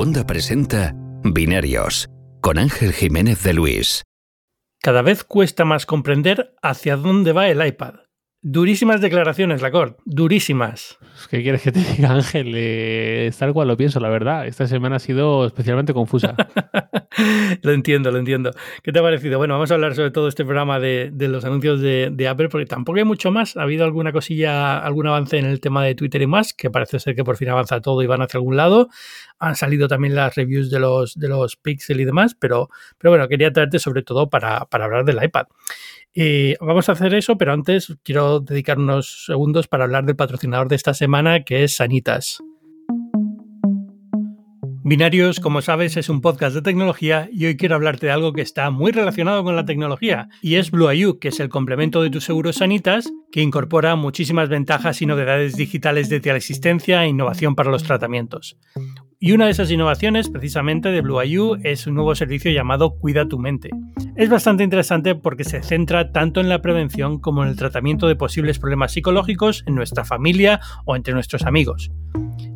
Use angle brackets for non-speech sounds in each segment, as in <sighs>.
Segunda presenta Binarios con Ángel Jiménez de Luis. Cada vez cuesta más comprender hacia dónde va el iPad. Durísimas declaraciones, Lacord, durísimas. ¿Qué quieres que te <laughs> diga, Ángel? Eh, tal cual lo pienso, la verdad. Esta semana ha sido especialmente confusa. <laughs> lo entiendo, lo entiendo. ¿Qué te ha parecido? Bueno, vamos a hablar sobre todo este programa de, los anuncios de, Apple, porque tampoco hay mucho más. Ha habido alguna cosilla, algún avance en el tema de Twitter y más, que parece ser que por fin avanza todo y van hacia algún lado. Han salido también las reviews de los, de los Pixel y demás, pero, pero bueno, quería traerte sobre todo para, para hablar del iPad. Eh, vamos a hacer eso, pero antes quiero dedicar unos segundos para hablar del patrocinador de esta semana, que es Sanitas. Binarios, como sabes, es un podcast de tecnología y hoy quiero hablarte de algo que está muy relacionado con la tecnología y es Blue que es el complemento de tus seguros Sanitas que incorpora muchísimas ventajas y novedades digitales de teleasistencia e innovación para los tratamientos. Y una de esas innovaciones, precisamente de Blue IU, es un nuevo servicio llamado Cuida tu mente. Es bastante interesante porque se centra tanto en la prevención como en el tratamiento de posibles problemas psicológicos en nuestra familia o entre nuestros amigos.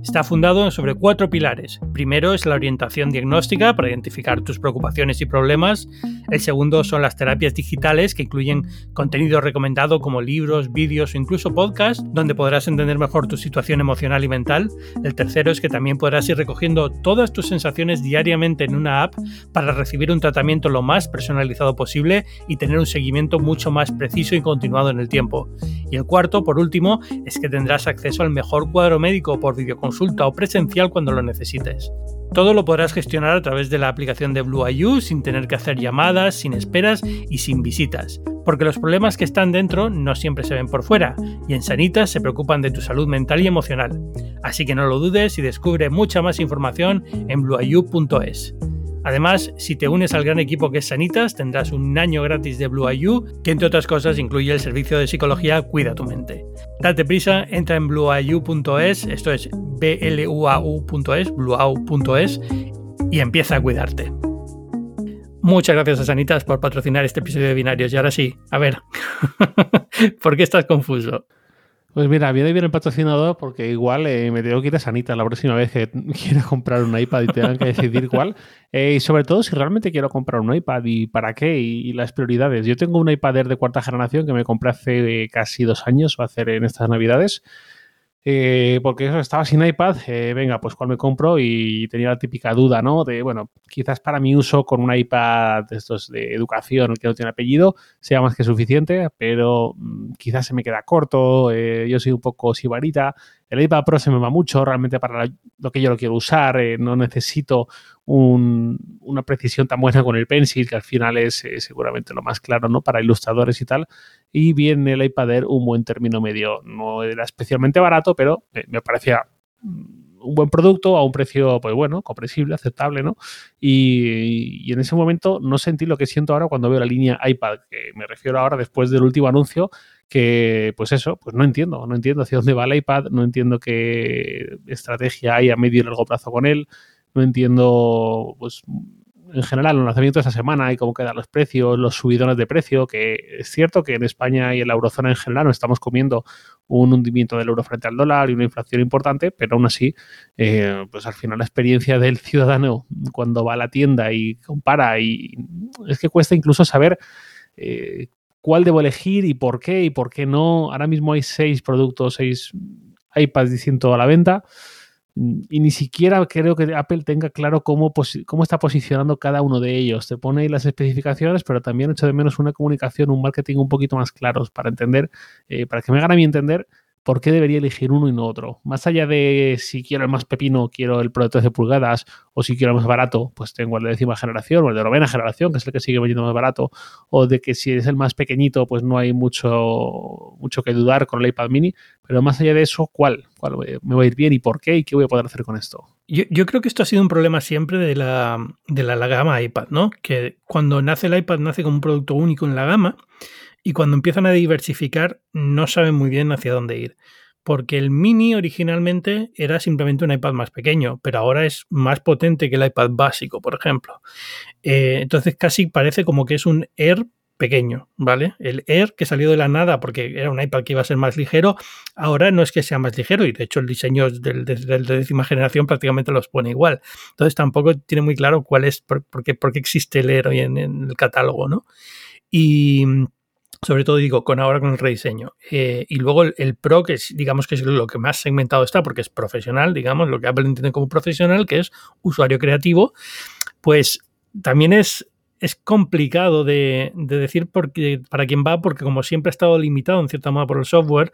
Está fundado sobre cuatro pilares. Primero es la orientación diagnóstica para identificar tus preocupaciones y problemas. El segundo son las terapias digitales que incluyen contenido recomendado como libros, vídeos o incluso podcasts donde podrás entender mejor tu situación emocional y mental. El tercero es que también podrás ir recogiendo todas tus sensaciones diariamente en una app para recibir un tratamiento lo más personalizado posible y tener un seguimiento mucho más preciso y continuado en el tiempo. Y el cuarto, por último, es que tendrás acceso al mejor cuadro médico por videoconsulta consulta o presencial cuando lo necesites. Todo lo podrás gestionar a través de la aplicación de Blue sin tener que hacer llamadas, sin esperas y sin visitas, porque los problemas que están dentro no siempre se ven por fuera, y en Sanitas se preocupan de tu salud mental y emocional. Así que no lo dudes y descubre mucha más información en blueiu.es. Además, si te unes al gran equipo que es Sanitas, tendrás un año gratis de Blue IU, que entre otras cosas incluye el servicio de psicología Cuida tu mente. Date prisa, entra en blueiu.es, esto es bluau.es, bluau.es y empieza a cuidarte. Muchas gracias a Sanitas por patrocinar este episodio de Binarios. Y ahora sí, a ver, <laughs> ¿por qué estás confuso? Pues mira, viene bien el patrocinador porque igual eh, me tengo que ir a Sanita la próxima vez que <laughs> quiera comprar un iPad y tengan que decidir cuál. Eh, y sobre todo si realmente quiero comprar un iPad y para qué y, las prioridades. Yo tengo un iPad Air de cuarta generación que me compré hace eh, casi dos años, va a hacer en estas navidades. Eh, porque eso, estaba sin iPad, eh, venga, pues cuál me compro y tenía la típica duda, ¿no? De, bueno, quizás para mi uso con un iPad de estos de educación que no tiene apellido sea más que suficiente, pero mm, quizás se me queda corto, eh, yo soy un poco sibarita, el iPad Pro se me va mucho realmente para lo que yo lo quiero usar, no necesito una precisión tan buena con el Pencil, que al final es seguramente lo más claro, ¿no? Para ilustradores y tal, y viene el iPad Air un buen término medio. No era especialmente barato, pero me parecía un buen producto a un precio, pues bueno, comprensible, aceptable, ¿no? Y, en ese momento no sentí lo que siento ahora cuando veo la línea iPad, que me refiero ahora después del último anuncio, que pues eso, pues no entiendo, no entiendo hacia dónde va el iPad, no entiendo qué estrategia hay a medio y largo plazo con él, no entiendo, pues en general, los lanzamientos de esta semana y cómo quedan los precios, los subidones de precio, que es cierto que en España y en la eurozona en general nos estamos comiendo un hundimiento del euro frente al dólar y una inflación importante, pero aún así, eh, pues al final la experiencia del ciudadano cuando va a la tienda y compara y es que cuesta incluso saber eh, cuál debo elegir y por qué y por qué no. Ahora mismo hay seis productos, seis iPads distintos a la venta y ni siquiera creo que Apple tenga claro cómo, cómo está posicionando cada uno de ellos. Te pone ahí las especificaciones, pero también echo de menos una comunicación, un marketing un poquito más claros para entender, eh, para que me hagan a mí entender ¿por qué debería elegir uno y no otro? Más allá de si quiero el más pepino, quiero el Pro de 13 pulgadas, o si quiero el más barato, pues tengo el de décima generación o el de novena generación, que es el que sigue vendiendo más barato, o de que si es el más pequeñito, pues no hay mucho, mucho que dudar con el iPad mini, pero más allá de eso, ¿cuál? ¿Cuál me va a ir bien y por qué y qué voy a poder hacer con esto? Yo, creo que esto ha sido un problema siempre de la, de la, la gama iPad, ¿no? Que cuando nace el iPad nace como un producto único en la gama y cuando empiezan a diversificar no saben muy bien hacia dónde ir. Porque el mini originalmente era simplemente un iPad más pequeño, pero ahora es más potente que el iPad básico, por ejemplo. Eh, entonces casi parece como que es un Air pequeño, ¿vale? El Air que salió de la nada porque era un iPad que iba a ser más ligero, ahora no es que sea más ligero y de hecho el diseño del, de, décima generación prácticamente los pone igual. Entonces tampoco tiene muy claro cuál es, por, qué, por qué, existe el Air hoy en, el catálogo, ¿no? Y sobre todo digo, con ahora con el rediseño. Eh, y luego el, Pro, que digamos que es lo que más segmentado está, porque es profesional, digamos, lo que Apple entiende como profesional, que es usuario creativo, pues también es es complicado de, decir porque, para quién va, porque como siempre ha estado limitado en cierta manera por el software,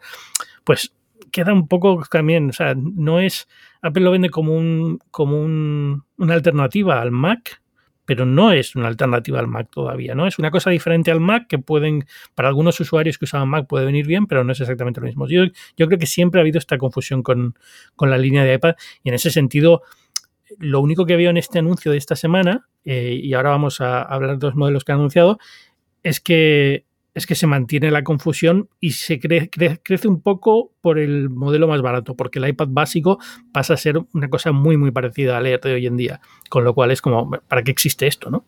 pues queda un poco también, o sea, no es, Apple lo vende como, un, como una alternativa al Mac, pero no es una alternativa al Mac todavía, ¿no? Es una cosa diferente al Mac que pueden, para algunos usuarios que usaban Mac puede venir bien, pero no es exactamente lo mismo. Yo, creo que siempre ha habido esta confusión con, con la línea de iPad y en ese sentido lo único que veo en este anuncio de esta semana, eh, y ahora vamos a hablar de los modelos que han anunciado, es que, es que se mantiene la confusión y se crece un poco por el modelo más barato, porque el iPad básico pasa a ser una cosa muy, muy parecida al Air de hoy en día. Con lo cual es como, ¿para qué existe esto, no?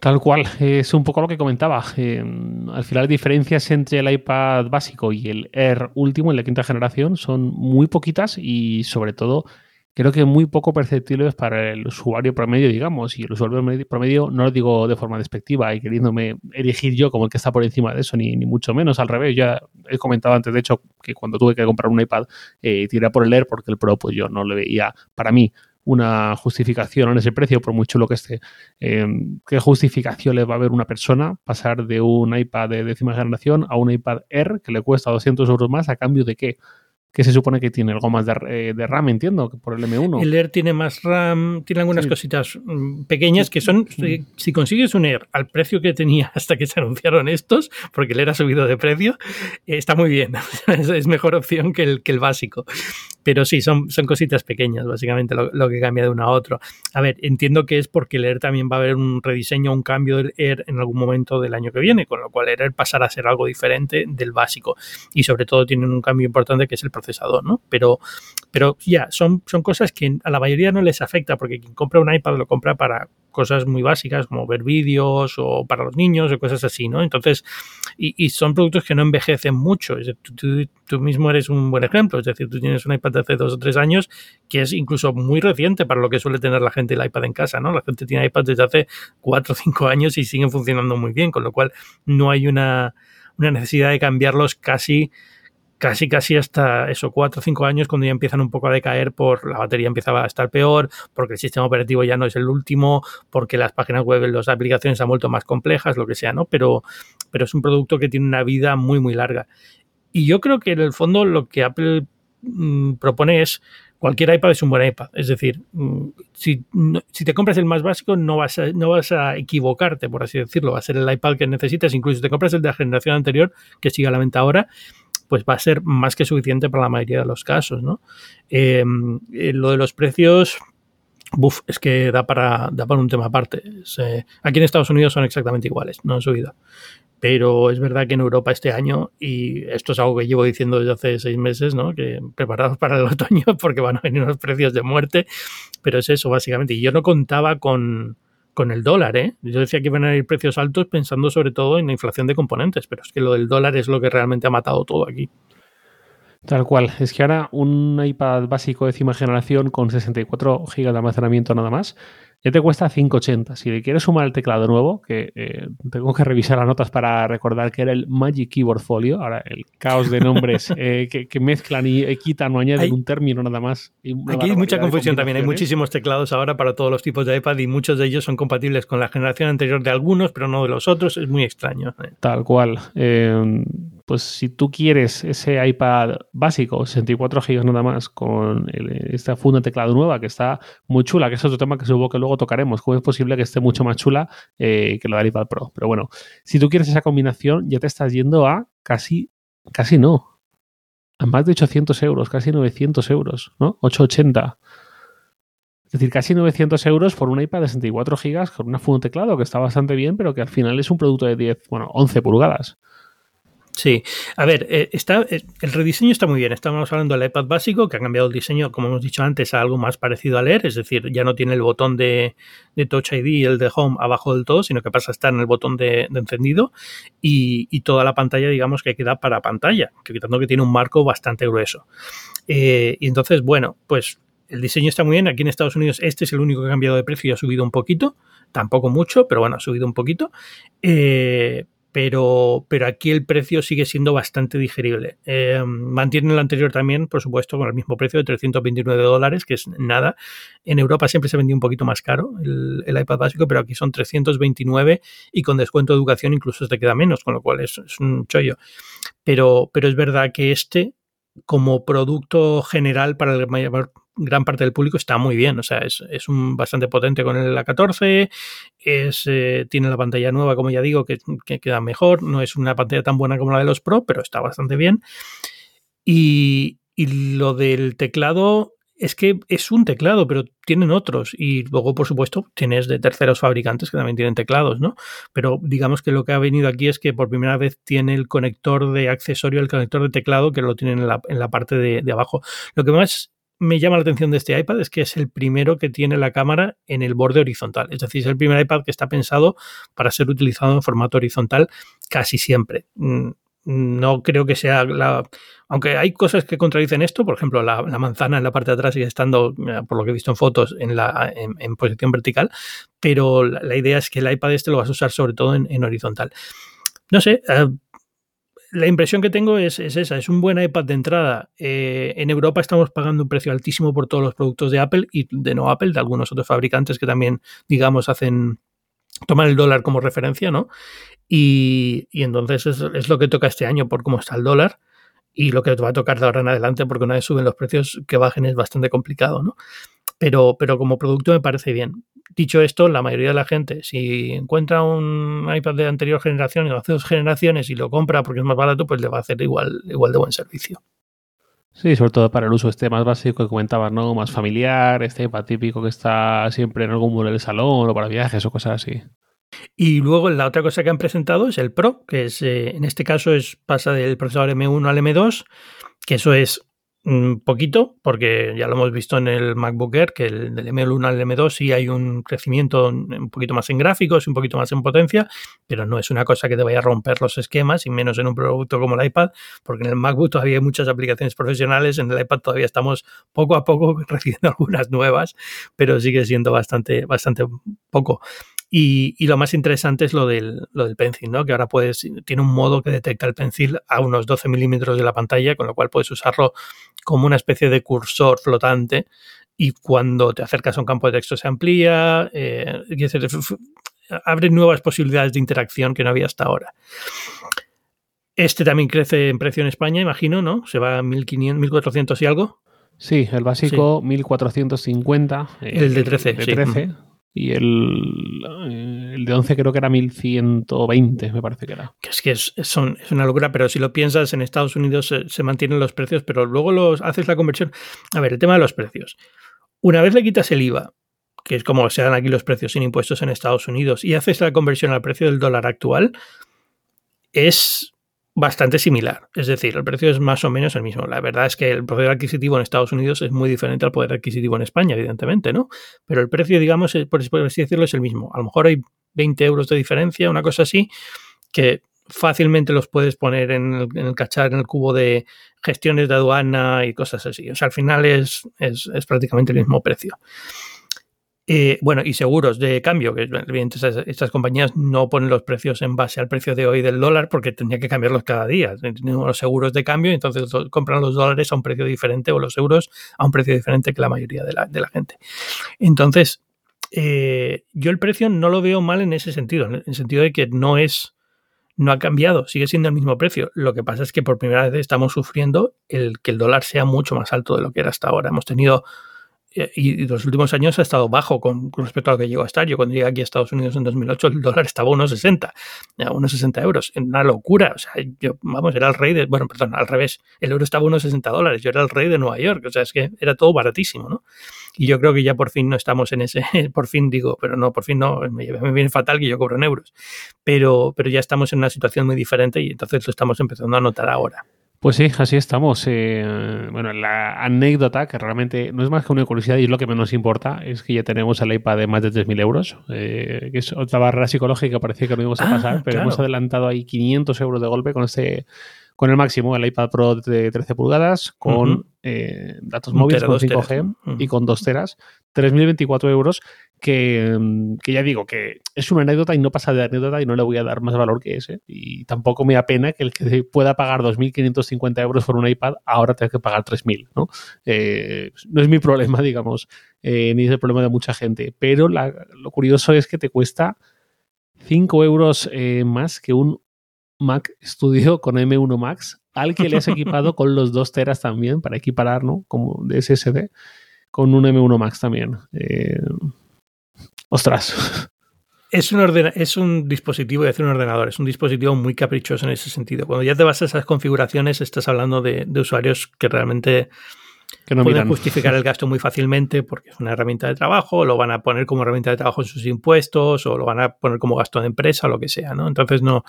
Tal cual, es un poco lo que comentaba. Eh, al final, las diferencias entre el iPad básico y el Air último, en la quinta generación, son muy poquitas y, sobre todo, creo que muy poco perceptibles para el usuario promedio, digamos, y el usuario promedio no lo digo de forma despectiva y queriéndome erigir yo como el que está por encima de eso, ni, mucho menos, al revés, ya he comentado antes, de hecho, que cuando tuve que comprar un iPad, eh, tiré por el Air porque el Pro, pues yo no le veía, para mí, una justificación en ese precio, por muy chulo que esté. Em, ¿Qué justificación le va a haber una persona pasar de un iPad de décima generación a un iPad Air que le cuesta 200 euros más a cambio de qué? Que se supone que tiene algo más de, eh, RAM, entiendo, por el M1. El Air tiene más RAM, tiene algunas cositas mm, pequeñas que son, si, consigues un Air al precio que tenía <laughs> hasta que se anunciaron estos, porque el Air ha subido de precio, está muy bien, <laughs> es mejor opción que el, que el básico. Pero sí, son, son cositas pequeñas, básicamente, lo, que cambia de uno a otro. A ver, entiendo que es porque el Air también va a haber un rediseño, un cambio del Air en algún momento del año que viene, con lo cual el Air pasará a ser algo diferente del básico. Y sobre todo tienen un cambio importante que es el procesador, ¿no? Pero, pero ya, son, son cosas que a la mayoría no les afecta, porque quien compra un iPad lo compra para cosas muy básicas como ver vídeos o para los niños o cosas así, ¿no? Entonces, y, son productos que no envejecen mucho. tú, mismo eres un buen ejemplo. Es decir, tú tienes un iPad de hace dos o tres años que es incluso muy reciente para lo que suele tener la gente el iPad en casa, ¿no? La gente tiene iPad desde hace cuatro o cinco años y siguen funcionando muy bien, con lo cual no hay una, una necesidad de cambiarlos casi casi casi hasta eso, cuatro o cinco años, cuando ya empiezan un poco a decaer por la batería empezaba a estar peor, porque el sistema operativo ya no es el último, porque las páginas web, las aplicaciones se han vuelto más complejas, lo que sea, ¿no? Pero, pero es un producto que tiene una vida muy, muy larga. Y yo creo que en el fondo lo que Apple mm, propone es cualquier iPad es un buen iPad. Es decir, mm, si, si, te compras el más básico, no vas, a, no vas a equivocarte, por así decirlo. Va a ser el iPad que necesitas. Incluso si te compras el de la generación anterior, que sigue a la venta ahora, pues va a ser más que suficiente para la mayoría de los casos, ¿no? Em, eh, lo de los precios, buf, es que da para, da para un tema aparte. Aquí en Estados Unidos son exactamente iguales, no han subido. Pero es verdad que en Europa este año, y esto es algo que llevo diciendo desde hace seis meses, ¿no? que preparados para el otoño <laughs> porque van a venir unos precios de muerte, pero es eso básicamente. Y yo no contaba con, con el dólar, ¿eh? Yo decía que iban a ir precios altos pensando sobre todo en la inflación de componentes, pero es que lo del dólar es lo que realmente ha matado todo aquí. Tal cual. Es que ahora un iPad básico décima generación con 64 GB de almacenamiento nada más ya te cuesta 5,80. Si le quieres sumar el teclado nuevo, que eh, tengo que revisar las notas para recordar que era el Magic Keyboard Folio, ahora el caos de nombres <laughs> eh, que, mezclan y quitan o añaden un término nada más. aquí hay mucha confusión también. Hay muchísimos teclados ahora para todos los tipos de iPad y muchos de ellos son compatibles con la generación anterior de algunos, pero no de los otros. Es muy extraño. Eh. Tal cual pues si tú quieres ese iPad básico, 64 GB nada más, con esta funda teclado nueva que está muy chula, que es otro tema que supongo que luego tocaremos, cómo es posible que esté mucho más chula eh, que la del iPad Pro. Pero bueno, si tú quieres esa combinación, ya te estás yendo a casi, casi no, a más de 800 euros, casi 900 euros, ¿no? 880. Es decir, casi 900 euros por un iPad de 64 GB con una funda teclado que está bastante bien, pero que al final es un producto de 10, bueno, 11 pulgadas. Sí, a ver, eh, está, eh, el rediseño está muy bien. Estamos hablando del iPad básico, que ha cambiado el diseño, como hemos dicho antes, a algo más parecido a leer, es decir, ya no tiene el botón de, Touch ID y el de Home abajo del todo, sino que pasa a estar en el botón de, encendido y, toda la pantalla, digamos, que queda para pantalla, quitando que tiene un marco bastante grueso. Eh, y entonces, bueno, pues el diseño está muy bien. Aquí en Estados Unidos este es el único que ha cambiado de precio y ha subido un poquito. Tampoco mucho, pero bueno, ha subido un poquito. Eh, pero, pero aquí el precio sigue siendo bastante digerible. Eh, el anterior también, por supuesto, con el mismo precio de 329 dólares, que es nada. En Europa siempre se vendió un poquito más caro el, iPad básico, pero aquí son 329 y con descuento de educación incluso te queda menos, con lo cual es, es un chollo. Pero, pero es verdad que este, como producto general para el mayor gran parte del público está muy bien. O sea, es, un bastante potente con el A14. Es, eh, tiene la pantalla nueva, como ya digo, que, queda mejor. No es una pantalla tan buena como la de los Pro, pero está bastante bien. Y, lo del teclado es que es un teclado, pero tienen otros. Y luego, por supuesto, tienes de terceros fabricantes que también tienen teclados, ¿no? Pero digamos que lo que ha venido aquí es que por primera vez tiene el conector de accesorio, el conector de teclado, que lo tienen en la, en la parte de, abajo. Lo que más me llama la atención de este iPad es que es el primero que tiene la cámara en el borde horizontal. Es decir, es el primer iPad que está pensado para ser utilizado en formato horizontal casi siempre. Mm, no creo que sea la... Aunque hay cosas que contradicen esto, por ejemplo, la, manzana en la parte de atrás sigue estando, por lo que he visto en fotos, en, la, en, posición vertical, pero la, idea es que el iPad este lo vas a usar sobre todo en, horizontal. No sé, eh, la impresión que tengo es, esa, es un buen iPad de entrada. Eh, en Europa estamos pagando un precio altísimo por todos los productos de Apple y de no Apple, de algunos otros fabricantes que también, digamos, hacen, toman el dólar como referencia, ¿no? Y, entonces es, lo que toca este año por cómo está el dólar y lo que va a tocar de ahora en adelante, porque una vez suben los precios, que bajen es bastante complicado, ¿no? Pero, pero como producto me parece bien. Dicho esto, la mayoría de la gente, si encuentra un iPad de anterior generación y hace dos generaciones y lo compra porque es más barato, pues le va a hacer igual, igual de buen servicio. Sí, sobre todo para el uso este más básico que comentabas, ¿no? Más familiar, este iPad típico que está siempre en algún mueble del salón o para viajes o cosas así. Y luego la otra cosa que han presentado es el Pro, que es eh, en este caso es pasa del procesador M1 al M2, que eso es un poquito, porque ya lo hemos visto en el MacBook Air, que el, del M1 al M2 sí hay un crecimiento un poquito más en gráficos, un poquito más en potencia, pero no es una cosa que te vaya a romper los esquemas, y menos en un producto como el iPad, porque en el MacBook todavía hay muchas aplicaciones profesionales, en el iPad todavía estamos poco a poco <laughs> recibiendo algunas nuevas, pero sigue siendo bastante, bastante poco. Y, lo más interesante es lo del, lo del pencil, ¿no? Que ahora puedes, tiene un modo que detecta el pencil a unos 12 milímetros de la pantalla, con lo cual puedes usarlo como una especie de cursor flotante y cuando te acercas a un campo de texto se amplía, eh, abre nuevas posibilidades de interacción que no había hasta ahora. Este también crece en precio en España, imagino, ¿no? Se va a 1500, 1400 y algo. Sí, el básico 1450. El de 13. De 13 y el, el, de 11 creo que era 1120, me parece que era. Es que es, son, es una locura, pero si lo piensas, en Estados Unidos se, mantienen los precios, pero luego los, haces la conversión. A ver, el tema de los precios. Una vez le quitas el IVA, que es como se dan aquí los precios sin impuestos en Estados Unidos, y haces la conversión al precio del dólar actual, es bastante similar. Es decir, el precio es más o menos el mismo. La verdad es que el poder adquisitivo en Estados Unidos es muy diferente al poder adquisitivo en España, evidentemente, ¿no? Pero el precio, digamos, por así decirlo, es el mismo. A lo mejor hay 20 euros de diferencia, una cosa así, que fácilmente los puedes poner en el, en el cachar, en el cubo de gestiones de aduana y cosas así. O sea, al final es, es, es prácticamente el mismo precio. Eh, bueno, y seguros de cambio, que evidentemente estas, compañías no ponen los precios en base al precio de hoy del dólar porque tendría que cambiarlos cada día. Tenemos los seguros de cambio y entonces compran los dólares a un precio diferente o los euros a un precio diferente que la mayoría de la, de la gente. Entonces, eh, yo el precio no lo veo mal en ese sentido, en el sentido de que no es no ha cambiado, sigue siendo el mismo precio. Lo que pasa es que por primera vez estamos sufriendo el que el dólar sea mucho más alto de lo que era hasta ahora. Hemos tenido y los últimos años ha estado bajo con, respecto a lo que llegó a estar. Yo cuando llegué aquí a Estados Unidos en 2008 el dólar estaba a unos 60, a unos 60 euros. Una locura. O sea, yo, vamos, era el rey de, bueno, perdón, al revés. El euro estaba a unos 60 dólares. Yo era el rey de Nueva York. O sea, es que era todo baratísimo, ¿no? Y yo creo que ya por fin no estamos en ese, <laughs> por fin digo, pero no, por fin no, me, me viene fatal que yo cobro en euros. Pero, pero ya estamos en una situación muy diferente y entonces lo estamos empezando a notar ahora. Pues sí, así estamos. Eh, bueno, la anécdota, que realmente no es más que una curiosidad y es lo que menos importa, es que ya tenemos el iPad de más de 3.000 euros, eh, que es otra barrera psicológica parecía que no íbamos a ah, pasar, pero hemos adelantado ahí 500 euros de golpe con este con el máximo, el iPad Pro de 13 pulgadas, con eh, datos móviles, con 5G y con 2 teras, 3.024 euros, que, mm, que, ya digo que es una anécdota y no pasa de anécdota y no le voy a dar más valor que ese. Y tampoco me da pena que el que pueda pagar 2.550 euros por un iPad ahora tenga que pagar 3.000, ¿no? Eh, no es mi problema, digamos, eh, ni es el problema de mucha gente. Pero lo curioso es que te cuesta 5 euros más que un Mac Studio con M1 Max, al que le has equipado con los 2 teras también, para equiparar, ¿no? Como de SSD, con un M1 Max también. Ostras. Es un, es un dispositivo, de decir un ordenador, es un dispositivo muy caprichoso en ese sentido. Cuando ya te vas a esas configuraciones, estás hablando de, usuarios que realmente que no pueden justificar el gasto muy fácilmente porque es una herramienta de trabajo, lo van a poner como herramienta de trabajo en sus impuestos o lo van a poner como gasto de empresa o lo que sea, ¿no? Entonces no,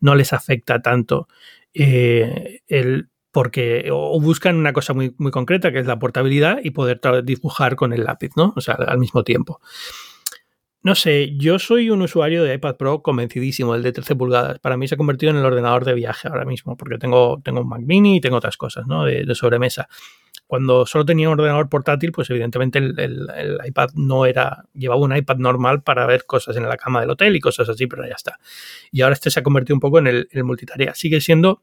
no les afecta tanto eh, el porque o buscan una cosa muy, muy concreta que es la portabilidad y poder dibujar con el lápiz, ¿no? O sea, al mismo tiempo. No sé, yo soy un usuario de iPad Pro convencidísimo, el de 13 pulgadas. Para mí se ha convertido en el ordenador de viaje ahora mismo, porque tengo, tengo un Mac mini y tengo otras cosas, ¿no? de sobremesa cuando solo tenía un ordenador portátil, pues evidentemente el, iPad no era, llevaba un iPad normal para ver cosas en la cama del hotel y cosas así, pero ya está. Y ahora este se ha convertido un poco en el, multitarea. Sigue siendo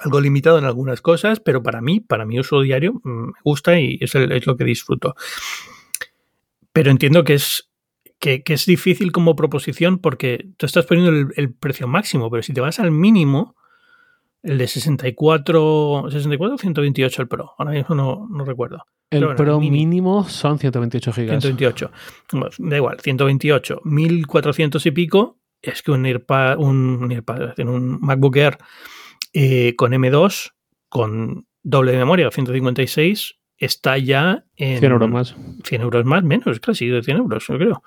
algo limitado en algunas cosas, pero para mí, para mi uso diario, mm, me gusta y es lo que disfruto. Pero entiendo que es que, es difícil como proposición porque tú estás poniendo el, el, precio máximo, pero si te vas al mínimo, el de 64, 64 o 128 el Pro. Ahora mismo no, no recuerdo. El Pro mínimo, son 128 gigas. 128. da igual, 128, 1400 y pico. Es que un AirPad, un, un, un MacBook Air eh, con M2, con doble memoria, 156, está ya en 100 euros más. 100 euros más, menos, casi de 100 euros, yo creo.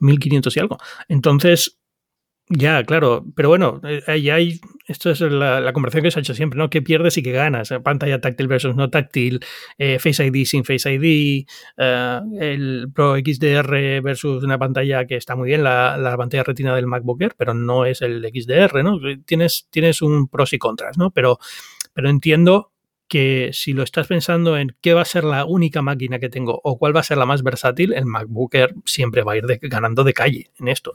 1500 y algo. Entonces, ya, claro, pero bueno, eh, ahí hay, esto es la, conversación que se ha hecho siempre, ¿no? ¿Qué pierdes y qué ganas? Pantalla táctil versus no táctil, eh, Face ID sin Face ID, eh, el Pro XDR versus una pantalla que está muy bien, la, pantalla retina del MacBook Air, pero no es el XDR, ¿no? Tienes, tienes un pros y contras, ¿no? Pero, pero entiendo que si lo estás pensando en qué va a ser la única máquina que tengo o cuál va a ser la más versátil, el MacBook Air siempre va a ir ganando de calle en esto.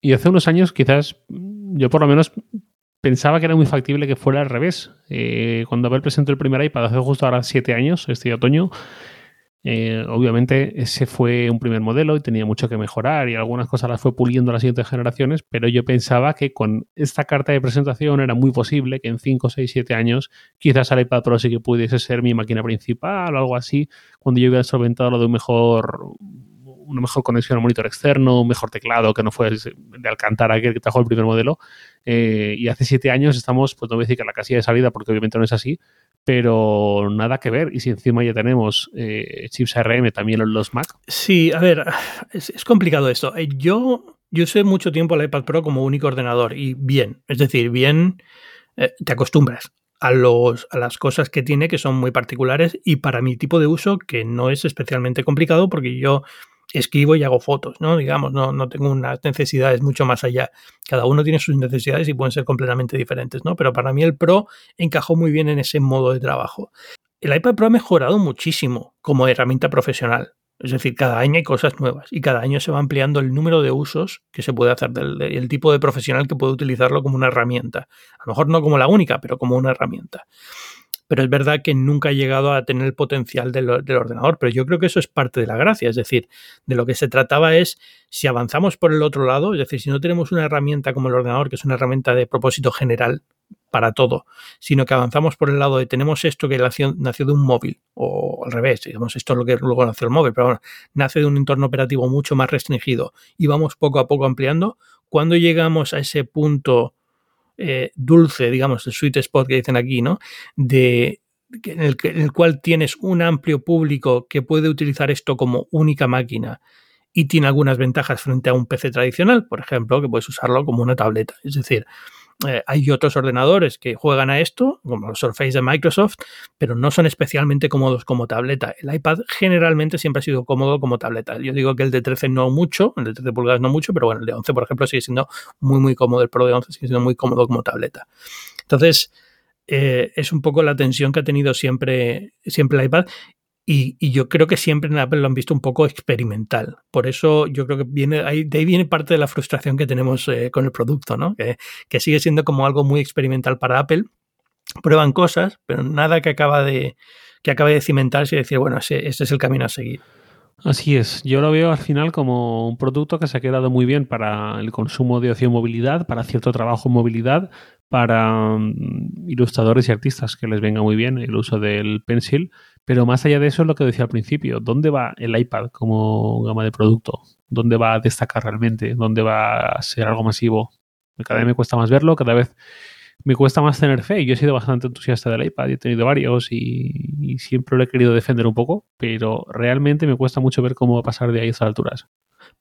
Y hace unos años quizás yo por lo menos pensaba que era muy factible que fuera al revés. Eh, cuando Apple presentó el primer iPad hace justo ahora siete años, este otoño, eh, obviamente ese fue un primer modelo y tenía mucho que mejorar y algunas cosas las fue puliendo las siguientes generaciones, pero yo pensaba que con esta carta de presentación era muy posible que en 5, 6, 7 años quizás el iPad Pro sí que pudiese ser mi máquina principal o algo así, cuando yo hubiera solventado lo de un mejor una mejor conexión al monitor externo, un mejor teclado que no fue de Alcantara que trajo el primer modelo. Eh, y hace siete años estamos, pues no voy a decir que la casilla de salida, porque obviamente no es así, pero nada que ver. Y si encima ya tenemos eh, chips ARM también en los Mac. Sí, a ver, es, complicado esto. Eh, yo, yo usé mucho tiempo el iPad Pro como único ordenador y bien, es decir, bien te acostumbras. A, los, a las cosas que tiene que son muy particulares y para mi tipo de uso que no es especialmente complicado porque yo escribo y hago fotos, ¿no? Digamos, no, no tengo unas necesidades mucho más allá. Cada uno tiene sus necesidades y pueden ser completamente diferentes, ¿no? Pero para mí el Pro encajó muy bien en ese modo de trabajo. El iPad Pro ha mejorado muchísimo como herramienta profesional. Es decir, cada año hay cosas nuevas y cada año se va ampliando el número de usos que se puede hacer del el tipo de profesional que puede utilizarlo como una herramienta. A lo mejor no como la única, pero como una herramienta pero es verdad que nunca ha llegado a tener el potencial del, ordenador, pero yo creo que eso es parte de la gracia, es decir, de lo que se trataba es si avanzamos por el otro lado, es decir, si no tenemos una herramienta como el ordenador, que es una herramienta de propósito general para todo, sino que avanzamos por el lado de tenemos esto que nació, nació de un móvil, o al revés, digamos, esto es lo que luego nació el móvil, pero bueno, nace de un entorno operativo mucho más restringido y vamos poco a poco ampliando, cuando llegamos a ese punto eh, dulce, digamos, el sweet spot que dicen aquí, ¿no? De, en el, en el cual tienes un amplio público que puede utilizar esto como única máquina y tiene algunas ventajas frente a un PC tradicional, por ejemplo, que puedes usarlo como una tableta. Es decir, eh, hay otros ordenadores que juegan a esto, como los Surface de Microsoft, pero no son especialmente cómodos como tableta. El iPad generalmente siempre ha sido cómodo como tableta. Yo digo que el de 13 no mucho, el de 13 pulgadas no mucho, pero bueno, el de 11, por ejemplo, sigue siendo muy, muy cómodo. El Pro de 11 sigue siendo muy cómodo como tableta. Entonces, eh, es un poco la tensión que ha tenido siempre, siempre el iPad y, yo creo que siempre en Apple lo han visto un poco experimental. Por eso yo creo que viene de ahí viene parte de la frustración que tenemos eh, con el producto, ¿no? Que, sigue siendo como algo muy experimental para Apple. Prueban cosas, pero nada que acaba de que acabe de cimentarse y decir, bueno, ese, es el camino a seguir. Así es, yo lo veo al final como un producto que se ha quedado muy bien para el consumo de ocio y movilidad, para cierto trabajo en movilidad, para mm, ilustradores y artistas que les venga muy bien el uso del pencil pero más allá de eso es lo que decía al principio, ¿dónde va el iPad como gama de producto? ¿Dónde va a destacar realmente? ¿Dónde va a ser algo masivo? Cada vez me cuesta más verlo, cada vez me cuesta más tener fe. Yo he sido bastante entusiasta del iPad, he tenido varios y, siempre lo he querido defender un poco, pero realmente me cuesta mucho ver cómo va a pasar de ahí a esas alturas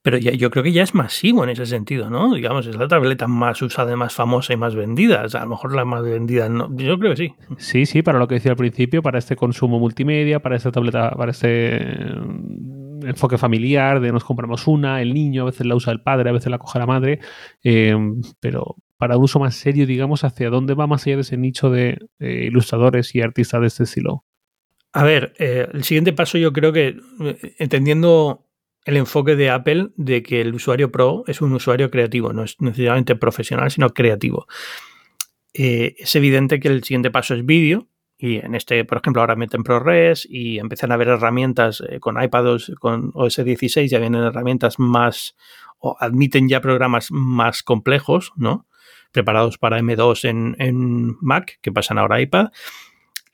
pero ya, yo creo que ya es masivo en ese sentido, ¿no? Digamos, es la tableta más usada, más famosa y más vendida. O sea, a lo mejor la más vendida, no, yo creo que sí. Sí, sí, para lo que decía al principio, para este consumo multimedia, para esta tableta, para este mm, enfoque familiar, de nos compramos una, el niño, a veces la usa el padre, a veces la coge la madre, eh, pero para un uso más serio, digamos, ¿hacia dónde va más allá de ese nicho de ilustradores y artistas de este estilo? A ver, eh, el siguiente paso yo creo que, eh, entendiendo el enfoque de Apple de que el usuario pro es un usuario creativo, no es necesariamente profesional, sino creativo. Eh, es evidente que el siguiente paso es vídeo, y en este, por ejemplo, ahora meten ProRes y empiezan a ver herramientas con iPadOS, con OS 16, ya vienen herramientas más, o admiten ya programas más complejos, ¿no? Preparados para M2 en, en Mac, que pasan ahora a iPad.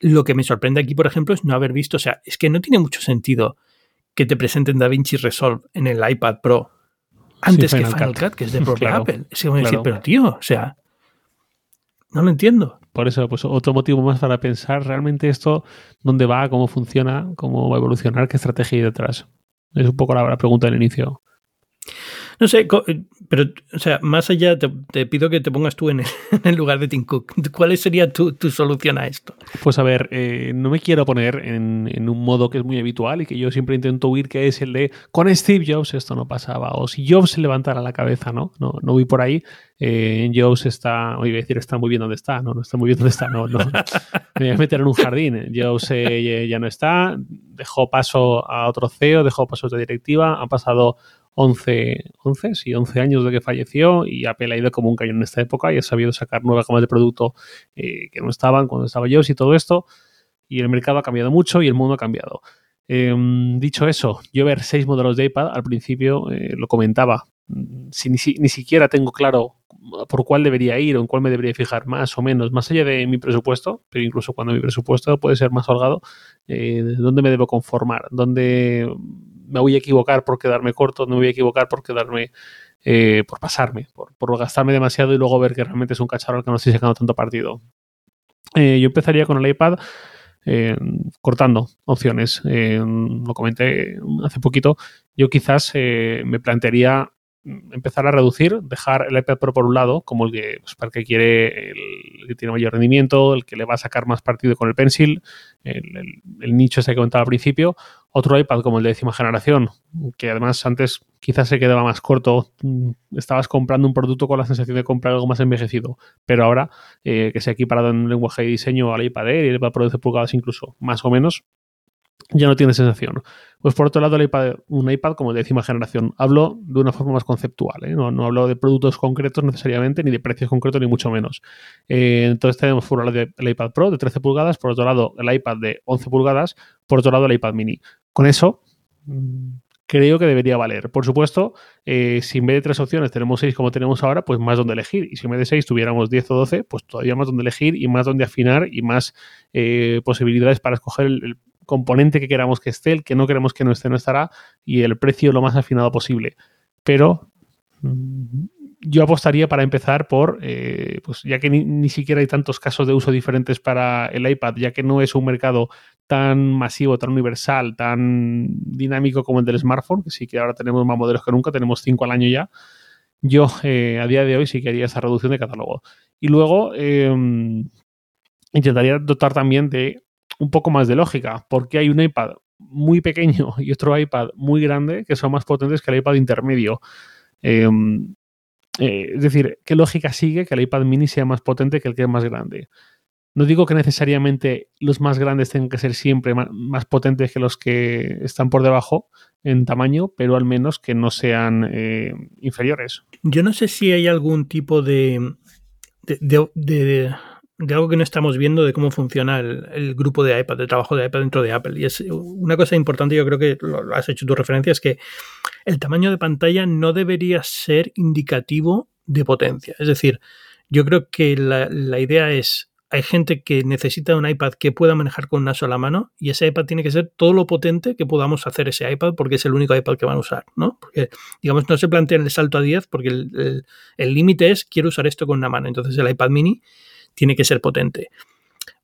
Lo que me sorprende aquí, por ejemplo, es no haber visto, o sea, es que no tiene mucho sentido que te presenten DaVinci Resolve en el iPad Pro antes que Final Cut. que es de <laughs> propia Apple. Es que decir, pero tío, o sea, no lo entiendo. Por eso, pues otro motivo más para pensar realmente esto, dónde va, cómo funciona, cómo va a evolucionar, qué estrategia hay detrás. Es un poco la, la pregunta del inicio. No sé, eh, pero, o sea, más allá, te, pido que te pongas tú en el, <laughs> lugar de Tim Cook. ¿Cuál sería tu, solución a esto? Pues a ver, eh, no me quiero poner en, un modo que es muy habitual y que yo siempre intento huir, que es el de con Steve Jobs esto no pasaba, o si Jobs se levantara la cabeza, ¿no? No, no voy por ahí. Eh, Jobs está, oye, a decir, está muy bien donde está, no, no está muy bien donde está, no, no. <laughs> Me voy a meter en un jardín. Jobs ya no está, dejó paso a otro CEO, dejó paso de directiva, han pasado 11, 11, sí, 11 años de que falleció y Apple ha ido como un cañón en esta época y ha sabido sacar nuevas gamas de producto eh, que no estaban cuando estaba yo y todo esto. Y el mercado ha cambiado mucho y el mundo ha cambiado. Em, dicho eso, yo ver seis modelos de iPad, al principio eh, lo comentaba, si, ni, siquiera tengo claro por cuál debería ir o en cuál me debería fijar más o menos, más allá de mi presupuesto, pero incluso cuando mi presupuesto puede ser más holgado, eh, ¿dónde me debo conformar? ¿Dónde me voy a equivocar por quedarme corto, me voy a equivocar por quedarme, eh, por pasarme, por, gastarme demasiado y luego ver que realmente es un cacharro al que no estoy sacando tanto partido. Eh, yo empezaría con el iPad eh, cortando opciones. lo comenté hace poquito. Yo quizás me plantearía empezar a reducir, dejar el iPad Pro por un lado, como el que, pues, para el que quiere, el, que tiene mayor rendimiento, el que le va a sacar más partido con el Pencil, el, nicho ese que comentaba al principio, otro iPad como el de décima generación, que además antes quizás se quedaba más corto, estabas comprando un producto con la sensación de comprar algo más envejecido, pero ahora eh, que se ha equiparado en lenguaje de diseño al iPad Air y el iPad Pro de pulgadas incluso, más o menos, ya no tiene sensación. Pues por otro lado, el iPad, un iPad como de décima generación. Hablo de una forma más conceptual, ¿eh? no, hablo de productos concretos necesariamente, ni de precios concretos, ni mucho menos. Eh, entonces tenemos por un lado el iPad Pro de 13 pulgadas, por otro lado el iPad de 11 pulgadas, por otro lado el iPad mini. Con eso, creo que debería valer. Por supuesto, eh, si en vez de tres opciones tenemos seis como tenemos ahora, pues más donde elegir. Y si en vez de seis tuviéramos 10 o 12, pues todavía más donde elegir y más donde afinar y más posibilidades para escoger el, componente que queramos que esté, el que no queremos que no esté no estará y el precio lo más afinado posible. Pero mm, yo apostaría para empezar por, eh, pues ya que ni, siquiera hay tantos casos de uso diferentes para el iPad, ya que no es un mercado tan masivo, tan universal, tan dinámico como el del smartphone, que sí que ahora tenemos más modelos que nunca, tenemos cinco al año ya. Yo eh, a día de hoy sí que haría esa reducción de catálogo. Y luego em, intentaría dotar también de un poco más de lógica, porque hay un iPad muy pequeño <laughs> y otro iPad muy grande que son más potentes que el iPad intermedio. Em, eh, es decir, ¿qué lógica sigue que el iPad mini sea más potente que el que es más grande? No digo que necesariamente los más grandes tengan que ser siempre más, potentes que los que están por debajo en tamaño, pero al menos que no sean eh, inferiores. Yo no sé si hay algún tipo de, algo que no estamos viendo de cómo funciona el, grupo de iPad, de trabajo de iPad dentro de Apple. Y es una cosa importante, yo creo que lo, has hecho tu referencia, es que el tamaño de pantalla no debería ser indicativo de potencia. Es decir, yo creo que la, la idea es, hay gente que necesita un iPad que pueda manejar con una sola mano y ese iPad tiene que ser todo lo potente que podamos hacer ese iPad porque es el único iPad que van a usar, ¿no? Porque, digamos, no se plantea el salto a 10 porque el límite es quiero usar esto con una mano. Entonces el iPad mini tiene que ser potente.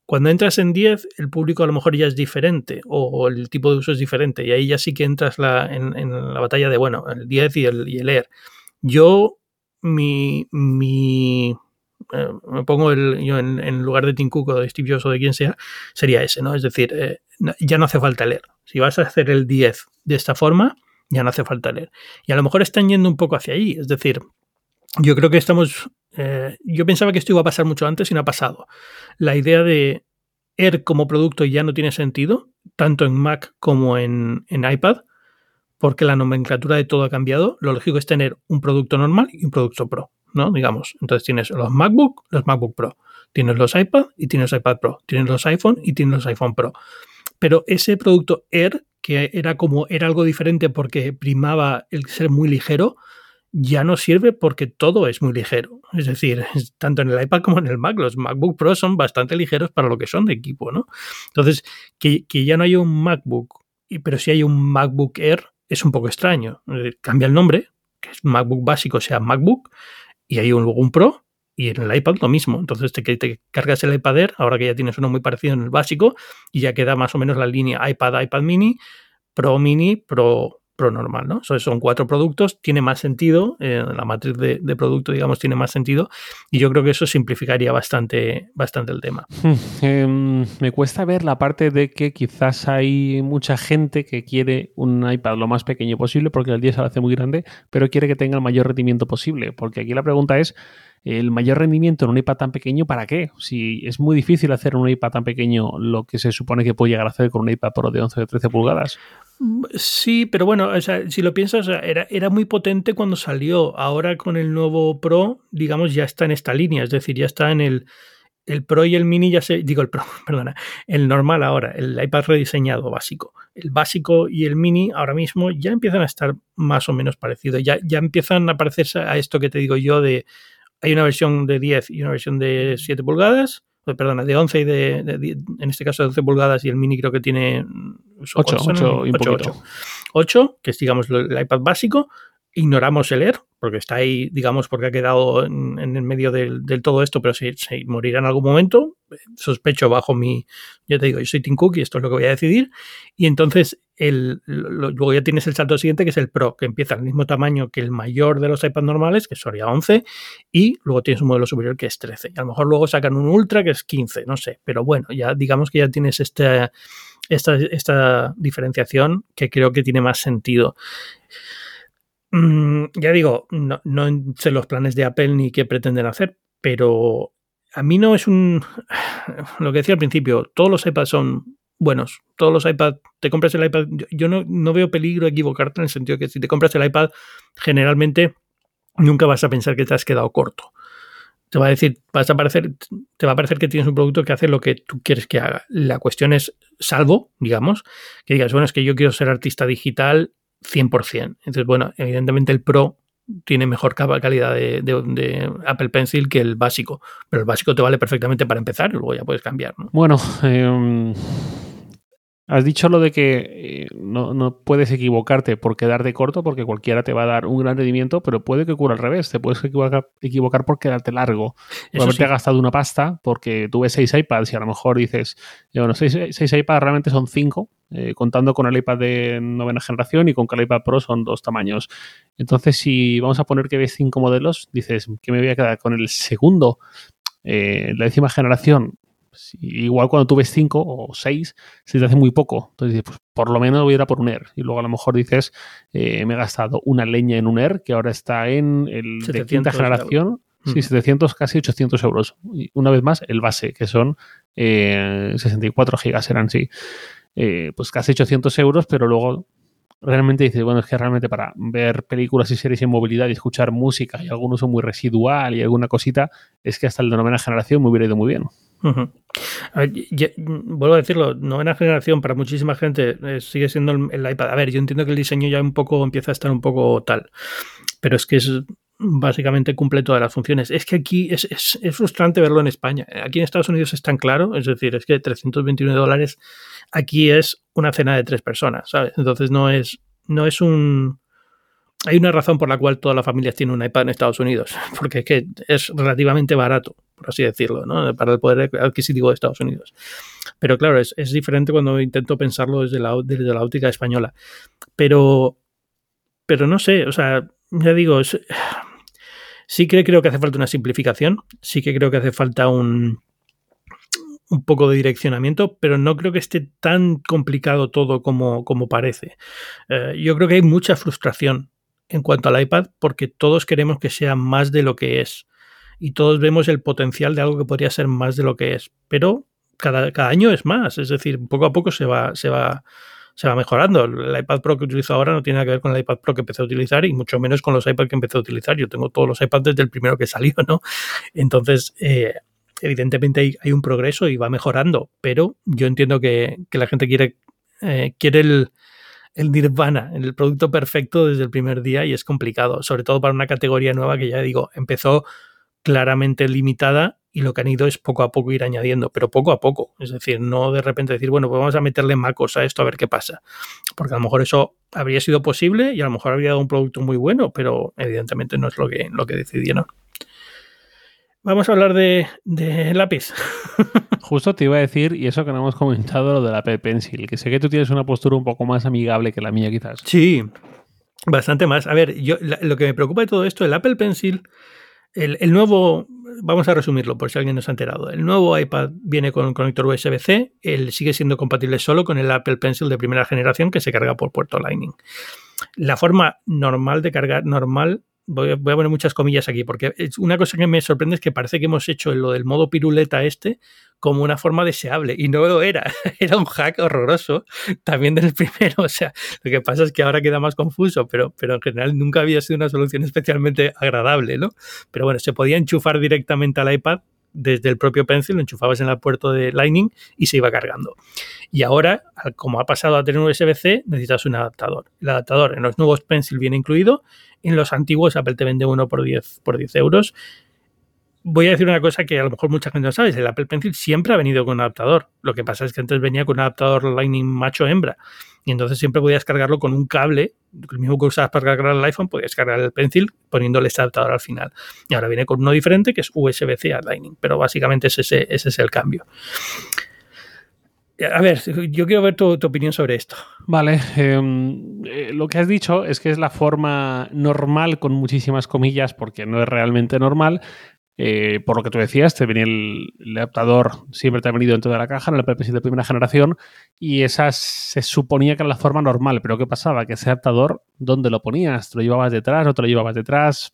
Cuando entras en 10, el público a lo mejor ya es diferente o el tipo de uso es diferente y ahí ya sí que entras en, la batalla de, bueno, el 10 y el, y Air. Yo, mi, mi eh, me pongo el, yo en, lugar de Tim Cook o de Steve o de quien sea, sería ese, ¿no? Es decir, eh, ya no hace falta leer. Si vas a hacer el 10 de esta forma, ya no hace falta leer. Y a lo mejor están yendo un poco hacia ahí. Es decir, yo creo que estamos eh, yo pensaba que esto iba a pasar mucho antes y no ha pasado. La idea de Air como producto ya no tiene sentido, tanto en Mac como en, iPad, porque la nomenclatura de todo ha cambiado. Lo lógico es tener un producto normal y un producto Pro, ¿no? Digamos. Entonces tienes los MacBook, los MacBook Pro. Tienes los iPad y tienes los iPad Pro. Tienes los iPhone y tienes los iPhone Pro. Pero ese producto Air, que era como era algo diferente porque primaba el ser muy ligero, ya no sirve porque todo es muy ligero. Es decir, tanto en el iPad como en el Mac, los MacBook Pro son bastante ligeros para lo que son de equipo, ¿no? Entonces, que, ya no haya un MacBook, pero si hay un MacBook Air, es un poco extraño. Cambia el nombre, que es MacBook básico, sea MacBook, y hay un, luego un Pro, y en el iPad lo mismo. Entonces te, cargas el iPad Air, ahora que ya tienes uno muy parecido en el básico, y ya queda más o menos la línea iPad, iPad mini, Pro mini, Pro, Pro normal, ¿no? son cuatro productos, tiene más sentido, eh, la matriz de, producto, digamos, tiene más sentido, y yo creo que eso simplificaría bastante, bastante el tema. Hmm, em, me cuesta ver la parte de que quizás hay mucha gente que quiere un iPad lo más pequeño posible, porque el día se lo hace muy grande, pero quiere que tenga el mayor rendimiento posible, porque aquí la pregunta es, el mayor rendimiento en un iPad tan pequeño, ¿para qué? Si es muy difícil hacer en un iPad tan pequeño lo que se supone que puede llegar a hacer con un iPad Pro de 11 o 13 pulgadas. Sí, pero bueno, si lo piensas, era, era, muy potente cuando salió. Ahora con el nuevo Pro, digamos, ya está en esta línea, es decir, ya está en el, el Pro y el Mini, ya se, digo el Pro, <laughs> perdona, el normal ahora, el iPad rediseñado básico. El básico y el Mini ahora mismo ya empiezan a estar más o menos parecidos, ya, ya empiezan a parecerse a esto que te digo yo de, hay una versión de 10 y una versión de 7 pulgadas, perdona, de 11 y de, en este caso de 12 pulgadas y el mini creo que tiene 8, 8, 8, 8, que es digamos el iPad básico, ignoramos el Air, porque está ahí, digamos, porque ha quedado en, el medio del, todo esto, pero se, morirá en algún momento. Sospecho bajo mi, ya te digo, yo soy Tim Cook y esto es lo que voy a decidir. Y entonces el, luego ya tienes el salto siguiente, que es el Pro, que empieza al mismo tamaño que el mayor de los iPads normales, que sería 11, y luego tienes un modelo superior que es 13. Y a lo mejor luego sacan un Ultra que es 15, no sé, pero bueno, ya digamos que ya tienes este, esta, esta diferenciación que creo que tiene más sentido. Mm, ya digo, no, sé los planes de Apple ni qué pretenden hacer, pero a mí no es un... <sighs> Lo que decía al principio, todos los iPads son buenos. Todos los iPads, te compras el iPad, yo, no, no, veo peligro equivocarte en el sentido que si te compras el iPad, generalmente nunca vas a pensar que te has quedado corto. Te va a decir, vas a parecer, te va a parecer que tienes un producto que hace lo que tú quieres que haga. La cuestión es, salvo, digamos, que digas, bueno, es que yo quiero ser artista digital 100%. Entonces, bueno, evidentemente el Pro tiene mejor calidad de, Apple Pencil que el básico, pero el básico te vale perfectamente para empezar y luego ya puedes cambiar. Bueno, em, Has dicho lo de que eh, no, puedes equivocarte por quedarte corto, porque cualquiera te va a dar un gran rendimiento, pero puede que ocurra al revés. Te puedes equivocar, equivocar por quedarte largo. Por haberte gastado una pasta, porque tuve seis iPads y a lo mejor dices, bueno, seis, seis iPads realmente son cinco, eh, contando con el iPad de novena generación y con que el iPad Pro son dos tamaños. Entonces, si vamos a poner que ves cinco modelos, dices que me voy a quedar con el segundo, eh, la décima generación igual cuando tú ves 5 o 6, se te hace muy poco. Entonces dices, pues por lo menos voy a ir a por un Air. Y luego a lo mejor dices, eh, me he gastado una leña en un Air que ahora está en el de quinta generación. Sí, 700, mm. casi 800 euros. Y una vez más, el base, que son 64 eh, gigas, eran sí. Eh, pues casi 800 euros, pero luego realmente dices, bueno, es que realmente para ver películas y series en movilidad y escuchar música y algún uso muy residual y alguna cosita, es que hasta el de novena generación me hubiera ido muy bien vuelvo a decirlo, novena generación para muchísima gente eh, sigue siendo el, iPad. A ver, yo entiendo que el diseño ya un poco empieza a estar un poco tal, pero es que es básicamente cumple todas las funciones. Es que aquí es, es, frustrante verlo en España. Aquí en Estados Unidos es tan claro, es decir, es que 329 dólares aquí es una cena de tres personas, ¿sabes? Entonces no es, no es un hay una razón por la cual todas las familias tienen un iPad en Estados Unidos, <laughs> porque es que es relativamente barato, por así decirlo, ¿no? para el poder adquisitivo de Estados Unidos. Pero claro, es, diferente cuando intento pensarlo desde la, desde la óptica española. Pero, pero no sé, o sea, ya digo, sí que creo que hace falta una simplificación, sí que creo que hace falta un, un poco de direccionamiento, pero no creo que esté tan complicado todo como, como parece. Eh, yo creo que hay mucha frustración en cuanto al iPad porque todos queremos que sea más de lo que es y todos vemos el potencial de algo que podría ser más de lo que es, pero cada, cada año es más, es decir, poco a poco se va, se va, se va mejorando. El iPad Pro que utilizo ahora no tiene nada que ver con el iPad Pro que empecé a utilizar y mucho menos con los iPads que empecé a utilizar. Yo tengo todos los iPads desde el primero que <laughs> salió, ¿no? Entonces, eh, evidentemente hay, un progreso y va mejorando, pero yo entiendo que, la gente quiere, eh, quiere el, el nirvana, el producto perfecto desde el primer día y es complicado, sobre todo para una categoría nueva que ya digo, empezó claramente limitada y lo que han ido es poco a poco ir añadiendo, pero poco a poco, es decir, no de repente decir, bueno, pues vamos a meterle macos a esto a ver qué pasa, porque a lo mejor eso habría sido posible y a lo mejor habría dado un producto muy bueno, pero evidentemente no es lo que, lo que decidieron. Vamos a hablar de, de lápiz. <laughs> Justo te iba a decir, y eso que no hemos comentado, lo del Apple Pencil, que sé que tú tienes una postura un poco más amigable que la mía, quizás. Sí, bastante más. A ver, yo lo que me preocupa de todo esto, el Apple Pencil, el, el, nuevo, vamos a resumirlo por si alguien no se ha enterado. El nuevo iPad viene con un conector USB-C, él sigue siendo compatible solo con el Apple Pencil de primera generación que se carga por puerto Lightning. La forma normal de cargar, normal voy a, poner muchas comillas aquí, porque una cosa que me sorprende es que parece que hemos hecho lo del modo piruleta este como una forma deseable, y no lo era, <laughs> era un hack horroroso, también del <laughs> primero, o sea, lo que pasa es que ahora queda más confuso, pero, pero en general nunca había sido una solución especialmente agradable, ¿no? Pero bueno, se podía enchufar directamente al iPad desde el propio Pencil, lo enchufabas en el puerto de Lightning y se iba cargando. Y ahora, como ha pasado a tener un USB-C, necesitas un adaptador. El adaptador en los nuevos Pencil viene incluido, en los antiguos Apple te vende uno por 10, por 10 euros voy a decir una cosa que a lo mejor mucha gente no sabe, el Apple Pencil siempre ha venido con un adaptador. Lo que pasa es que antes venía con un adaptador Lightning macho-hembra. Y entonces siempre podías cargarlo con un cable, el mismo que usabas para cargar el iPhone, podías cargar el Pencil poniéndole este adaptador al final. Y ahora viene con uno diferente que es USB-C a Lightning, pero básicamente ese, ese es el cambio. A ver, yo quiero ver tu, opinión sobre esto. Vale, em, eh, lo que has dicho es que es la forma normal, con muchísimas comillas, porque no es realmente normal, eh, por lo que tú decías, te venía el, adaptador, siempre te ha venido dentro de la caja, en el PPC de primera generación, y esa se suponía que era la forma normal. Pero ¿qué pasaba? Que ese adaptador, ¿dónde lo ponías? ¿Te lo llevabas detrás? ¿No te lo llevabas detrás?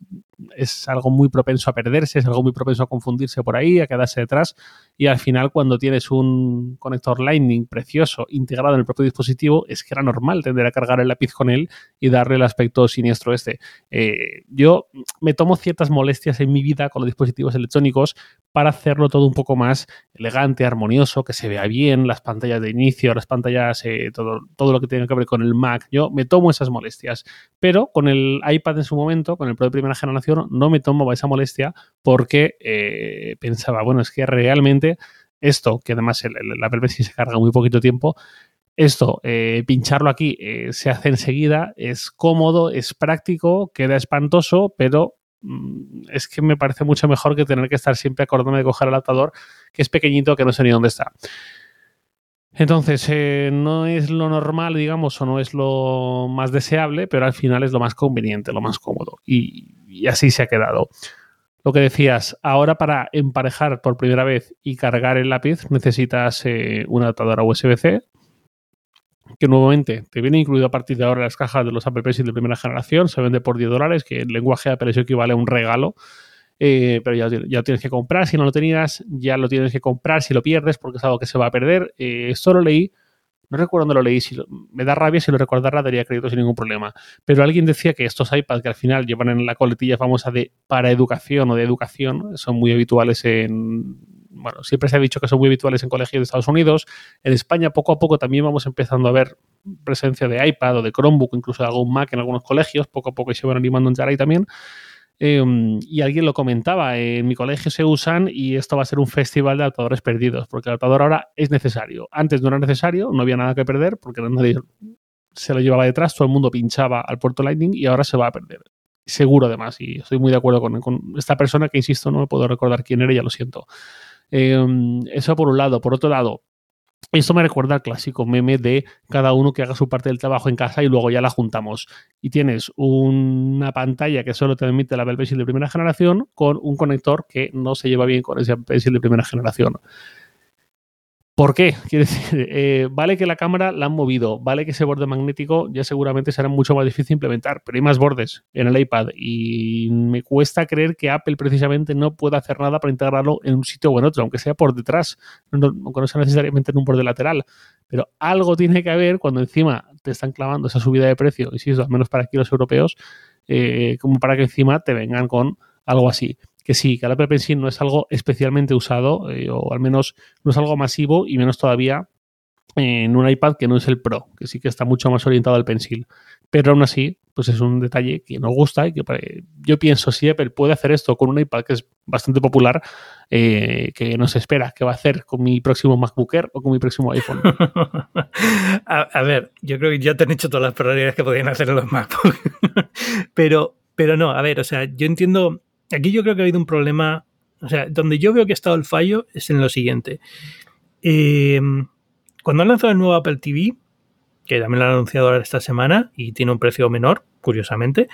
Es algo muy propenso a perderse, es algo muy propenso a confundirse por ahí, a quedarse detrás. Y al final, cuando tienes un conector Lightning precioso integrado en el propio dispositivo, es que era normal tender a cargar el lápiz con él y darle el aspecto siniestro este. Eh, yo me tomo ciertas molestias en mi vida con los dispositivos electrónicos para hacerlo todo un poco más elegante, armonioso, que se vea bien, las pantallas de inicio, las pantallas, eh, todo, todo lo que tenga que ver con el Mac. Yo me tomo esas molestias, pero con el iPad en su momento, con el Pro primera generación, no me tomo esa molestia porque eh, pensaba, bueno, es que realmente esto, que además el, Pencil se carga muy poquito tiempo, Esto, eh, pincharlo aquí eh, se hace enseguida, es cómodo, es práctico, queda espantoso, pero mm, es que me parece mucho mejor que tener que estar siempre acordándome de coger el adaptador, que es pequeñito, que no sé ni dónde está. Entonces, no es lo normal, digamos, o no es lo más deseable, pero al final es lo más conveniente, lo más cómodo. y así se ha quedado. Lo que decías, ahora para emparejar por primera vez y cargar el lápiz necesitas eh, una adaptadora USB-C, que nuevamente te viene incluido a partir de ahora las cajas de los Apple Pencil de primera generación, se vende por 10 dólares, que en lenguaje Apple eso equivale a un regalo, eh, pero ya, ya, tienes que comprar, si no lo tenías, ya lo tienes que comprar si lo pierdes, porque es algo que se va a perder. Eh, esto lo leí no recuerdo dónde lo leí, si me da rabia, si lo recordara daría crédito sin ningún problema. Pero alguien decía que estos iPads que al final llevan en la coletilla famosa de para educación o de educación son muy habituales en... Bueno, siempre se ha dicho que son muy habituales en colegios de Estados Unidos. En España poco a poco también vamos empezando a ver presencia de iPad o de Chromebook, incluso de algún Mac en algunos colegios. Poco a poco se van animando a entrar también. Em, y alguien lo comentaba, en mi colegio se usan y esto va a ser un festival de adaptadores perdidos, porque el adaptador ahora es necesario. Antes no era necesario, no había nada que perder, porque nadie se lo llevaba detrás, todo el mundo pinchaba al puerto Lightning y ahora se va a perder. Seguro además, y estoy muy de acuerdo con, esta persona que, insisto, no me puedo recordar quién era, ya lo siento. Em, eso por un lado. Por otro lado, esto me recuerda al clásico meme de cada uno que haga su parte del trabajo en casa y luego ya la juntamos. Y tienes una pantalla que solo te permite la Apple Pencil de primera generación con un conector que no se lleva bien con ese Pencil de primera generación. ¿Por qué? <laughs> Quiere decir, eh, vale que la cámara la han movido, vale que ese borde magnético ya seguramente será mucho más difícil implementar, pero hay más bordes en el iPad y me cuesta creer que Apple precisamente no pueda hacer nada para integrarlo en un sitio o en otro, aunque sea por detrás, aunque no sea necesariamente en un borde lateral. Pero algo tiene que haber cuando encima te están clavando esa subida de precio, insisto, al menos para aquí los europeos, eh, como para que encima te vengan con algo así que sí, que el Apple Pencil no es algo especialmente usado, eh, o al menos no es algo masivo, y menos todavía en un iPad que no es el Pro, que sí que está mucho más orientado al Pencil. Pero aún así, pues es un detalle que nos gusta y que yo pienso si Apple puede hacer esto con un iPad que es bastante popular, eh, que no se espera que va a hacer con mi próximo MacBook Air o con mi próximo iPhone. <laughs> a, ver, yo creo que ya te han hecho todas las probabilidades que podían hacer los MacBook. <laughs> pero, pero no, a ver, o sea, yo entiendo Aquí yo creo que ha habido un problema, o sea, donde yo veo que ha estado el fallo es en lo siguiente. Eh, cuando han lanzado el nuevo Apple TV, que también lo han anunciado ahora esta semana y tiene un precio menor, curiosamente.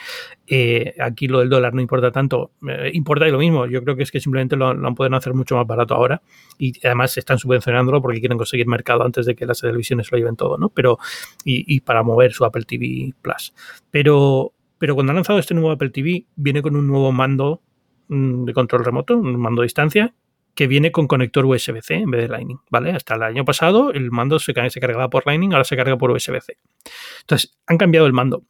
Eh, aquí lo del dólar no importa tanto, eh, importa y lo mismo. Yo creo que es que simplemente lo, han podido hacer mucho más barato ahora y además están subvencionándolo porque quieren conseguir mercado antes de que las televisiones lo lleven todo, ¿no? Pero y, y para mover su Apple TV Plus. Pero pero cuando han lanzado este nuevo Apple TV, viene con un nuevo mando de control remoto, un mando a distancia, que viene con conector USB-C en vez de Lightning, ¿vale? Hasta el año pasado el mando se, se cargaba por Lightning, ahora se carga por USB-C. Entonces, han cambiado el mando.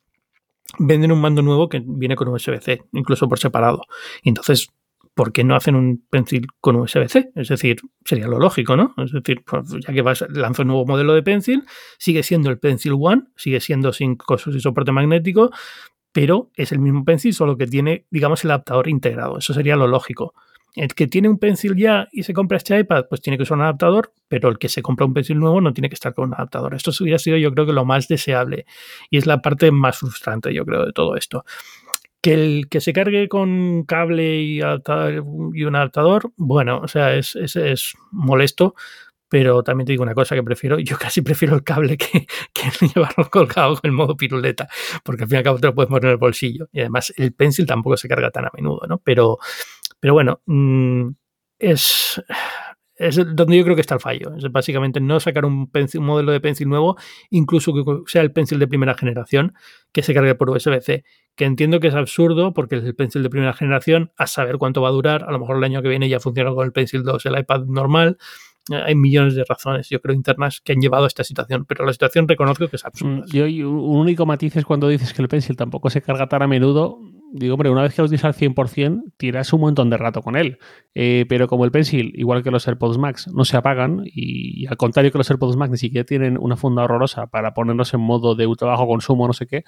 Venden un mando nuevo que viene con USB-C, incluso por separado. Entonces, ¿por qué no hacen un pencil con USB-C? Es decir, sería lo lógico, ¿no? Es decir, pues, ya que vas, lanza un nuevo modelo de pencil, sigue siendo el Pencil One, sigue siendo sin cosas y soporte magnético, pero es el mismo pencil, solo que tiene, digamos, el adaptador integrado. Eso sería lo lógico. El que tiene un pencil ya y se compra este iPad, pues tiene que usar un adaptador, pero el que se compra un pencil nuevo no tiene que estar con un adaptador. Esto hubiera sido, yo creo que lo más deseable y es la parte más frustrante, yo creo, de todo esto. Que el que se cargue con cable y, un adaptador, bueno, o sea, es molesto, pero también te digo una cosa que prefiero, <laughs> yo casi prefiero el cable que, que llevarlo colgado el modo piruleta, porque al fin y al cabo te lo puedes poner en el bolsillo. Y además el pencil tampoco se carga tan a menudo, ¿no? Pero, pero bueno, mm, es, es donde yo creo que está el fallo. Es básicamente no sacar un, un modelo de pencil nuevo, incluso que sea el pencil de primera generación, que se cargue por USB-C. Que entiendo que es absurdo porque el pencil de primera generación, a saber cuánto va a durar. A lo mejor el año que viene ya funciona con el pencil 2, el iPad normal hay millones de razones, yo creo, internas que han llevado a esta situación, pero la situación reconozco que es absurda. Mm, y un único matiz es cuando dices que el pencil tampoco se carga tan a menudo. Digo, hombre, una vez que lo tienes al 100%, tiras un montón de rato con él. Eh, pero como el pencil, igual que los AirPods Max, no se apagan, y, al contrario que los AirPods Max ni siquiera tienen una funda horrorosa para ponernos en modo de ultra bajo consumo, no sé qué,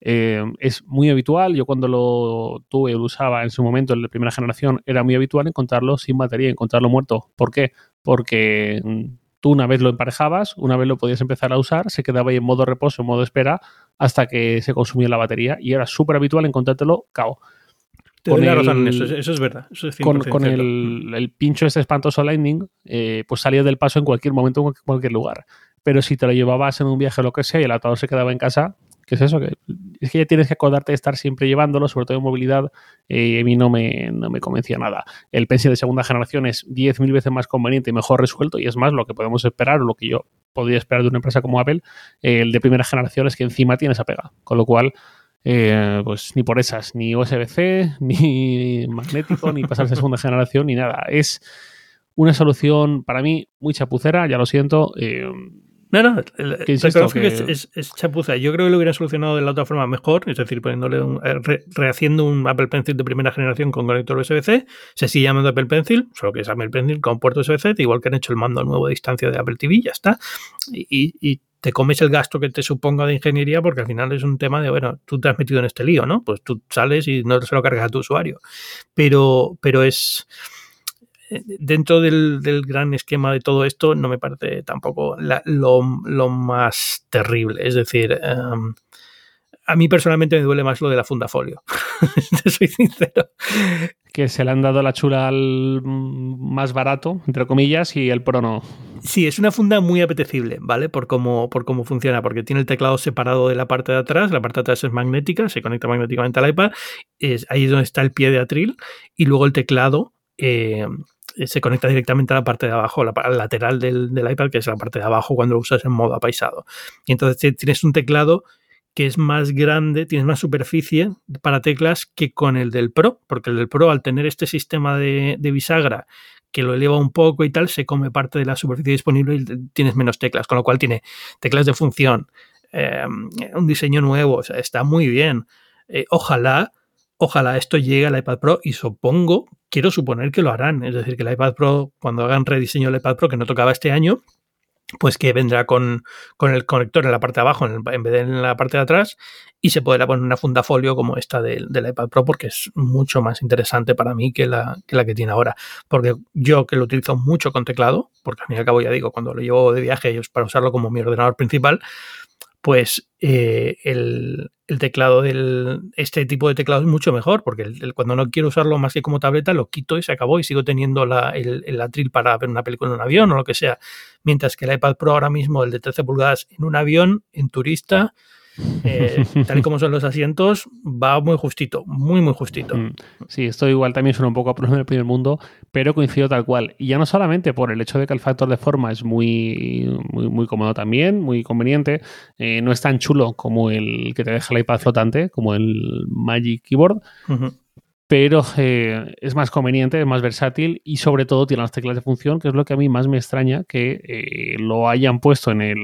eh, es muy habitual. Yo cuando lo tuve, lo usaba en su momento, en la primera generación, era muy habitual encontrarlo sin batería, encontrarlo muerto. ¿Por qué? porque mm, Tú una vez lo emparejabas, una vez lo podías empezar a usar, se quedaba ahí en modo reposo, en modo espera, hasta que se consumía la batería y era súper habitual encontrártelo cao. Te doy la razón en eso, eso es verdad. Eso es con, 100% con cierto. el, el pincho este espantoso Lightning, eh, pues salía del paso en cualquier momento, en cualquier lugar. Pero si te lo llevabas en un viaje o lo que sea y el adaptador se quedaba en casa, ¿qué es eso? Que, es que ya tienes que acordarte de estar siempre llevándolo, sobre todo en movilidad, eh, a mí no me, no me convencía nada. El Pencil de segunda generación es 10.000 veces más conveniente y mejor resuelto, y es más lo que podemos esperar o lo que yo podría esperar de una empresa como Apple. Eh, el de primera generación es que encima tiene esa pega, con lo cual eh, pues ni por esas, ni USB-C, <laughs> ni magnético, ni pasarse a segunda generación, ni nada. Es una solución para mí muy chapucera, ya lo siento. eh, No, no, reconozco que, que- es, es- chapuza. Yo creo que lo hubiera solucionado de la otra forma mejor, es decir, poniéndole un, eh, re- rehaciendo un Apple Pencil de primera generación con conector USB-C. Se sigue llamando Apple Pencil, solo que es Apple Pencil con puerto USB-C, igual que han hecho el mando nuevo de distancia de Apple TV, ya está. Y, y- te comes el gasto que te suponga de ingeniería, porque al final es un tema de, bueno, tú te has metido en este lío, ¿no? Pues tú sales y no se lo cargas a tu usuario. Pero, pero es dentro del, del gran esquema de todo esto, no me parece tampoco la- lo, lo más terrible. Es decir, em, a mí personalmente me duele más lo de la funda folio. <laughs> Te soy sincero. que se le han dado la chula al más barato, entre comillas, y el Pro no. Sí, es una funda muy apetecible, ¿vale? Por cómo, por cómo funciona, porque tiene el teclado separado de la parte de atrás, la parte de atrás es magnética, se conecta magnéticamente al iPad, es ahí es donde está el pie de atril, y luego el teclado eh, se conecta directamente a la parte de abajo, la al lateral del, iPad, que es la parte de abajo cuando lo usas en modo apaisado. Y entonces tienes un teclado que es más grande, tienes más superficie para teclas que con el del Pro, porque el del Pro al tener este sistema de, bisagra que lo eleva un poco y tal, se come parte de la superficie disponible y tienes menos teclas, con lo cual tiene teclas de función, eh, un diseño nuevo, está muy bien. Eh, ojalá, ojalá esto llegue al iPad Pro y supongo, quiero suponer que lo harán, es decir, que el iPad Pro, cuando hagan rediseño del iPad Pro, que no tocaba este año, pues que vendrá con, con el conector en la parte de abajo en, el- vez de en la parte de atrás y se podrá poner una funda folio como esta del, del iPad Pro porque es mucho más interesante para mí que la, que la que tiene ahora. Porque yo que lo utilizo mucho con teclado, porque al fin y al cabo ya digo, cuando lo llevo de viaje es para usarlo como mi ordenador principal, pues eh, el, el teclado del este tipo de teclado es mucho mejor porque el- cuando no quiero usarlo más que como tableta lo quito y se acabó y sigo teniendo la, el, el atril para ver una película en un avión o lo que sea. Mientras que el iPad Pro ahora mismo el de 13 pulgadas en un avión en turista eh, tal y como son los asientos va muy justito muy muy justito Mm. Sí, esto igual también suena un poco a problema del primer mundo, pero coincido tal cual. Y ya no solamente por el hecho de que el factor de forma es muy, muy, muy cómodo también, muy conveniente, eh, no es tan chulo como el que te deja el iPad flotante, como el Magic Keyboard, pero eh, es más conveniente, es más versátil y sobre todo tiene las teclas de función, que es lo que a mí más me extraña que eh, lo hayan puesto en el,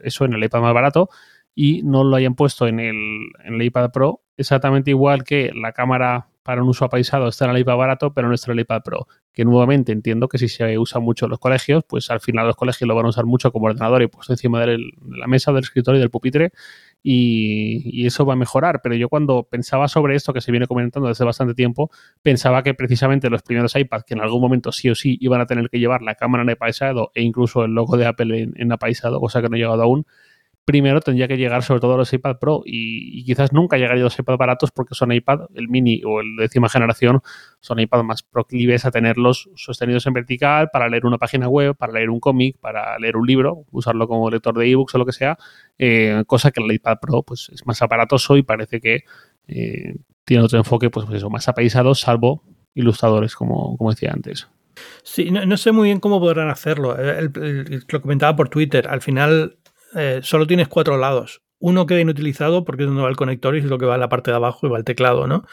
eso en el iPad más barato y no lo hayan puesto en el, en el iPad Pro, exactamente igual que la cámara para un uso apaisado está en el iPad barato, pero no está en el iPad Pro. Que nuevamente entiendo que si se usa mucho en los colegios, pues al final los colegios lo van a usar mucho como ordenador y puesto encima de la mesa, del escritorio y del pupitre, y, eso va a mejorar. Pero yo cuando pensaba sobre esto, que se viene comentando desde bastante tiempo, pensaba que precisamente los primeros iPads, que en algún momento sí o sí iban a tener que llevar la cámara en apaisado e incluso el logo de Apple en, en apaisado, cosa que no ha llegado aún, primero tendría que llegar sobre todo a los iPad Pro y, quizás nunca llegaría los iPad baratos porque son iPad, el mini o el décima generación, son iPad más proclives a tenerlos sostenidos en vertical para leer una página web, para leer un cómic, para leer un libro, usarlo como lector de ebooks o lo que sea, eh, cosa que el iPad Pro pues, es más aparatoso y parece que eh, tiene otro enfoque, pues, pues eso, más apaisado, salvo ilustradores, como, como decía antes. Sí, no, no sé muy bien cómo podrán hacerlo. Lo comentaba por Twitter. Al final eh, solo tienes cuatro lados. Uno queda inutilizado porque es donde va el conector y es lo que va en la parte de abajo y va el teclado, ¿no?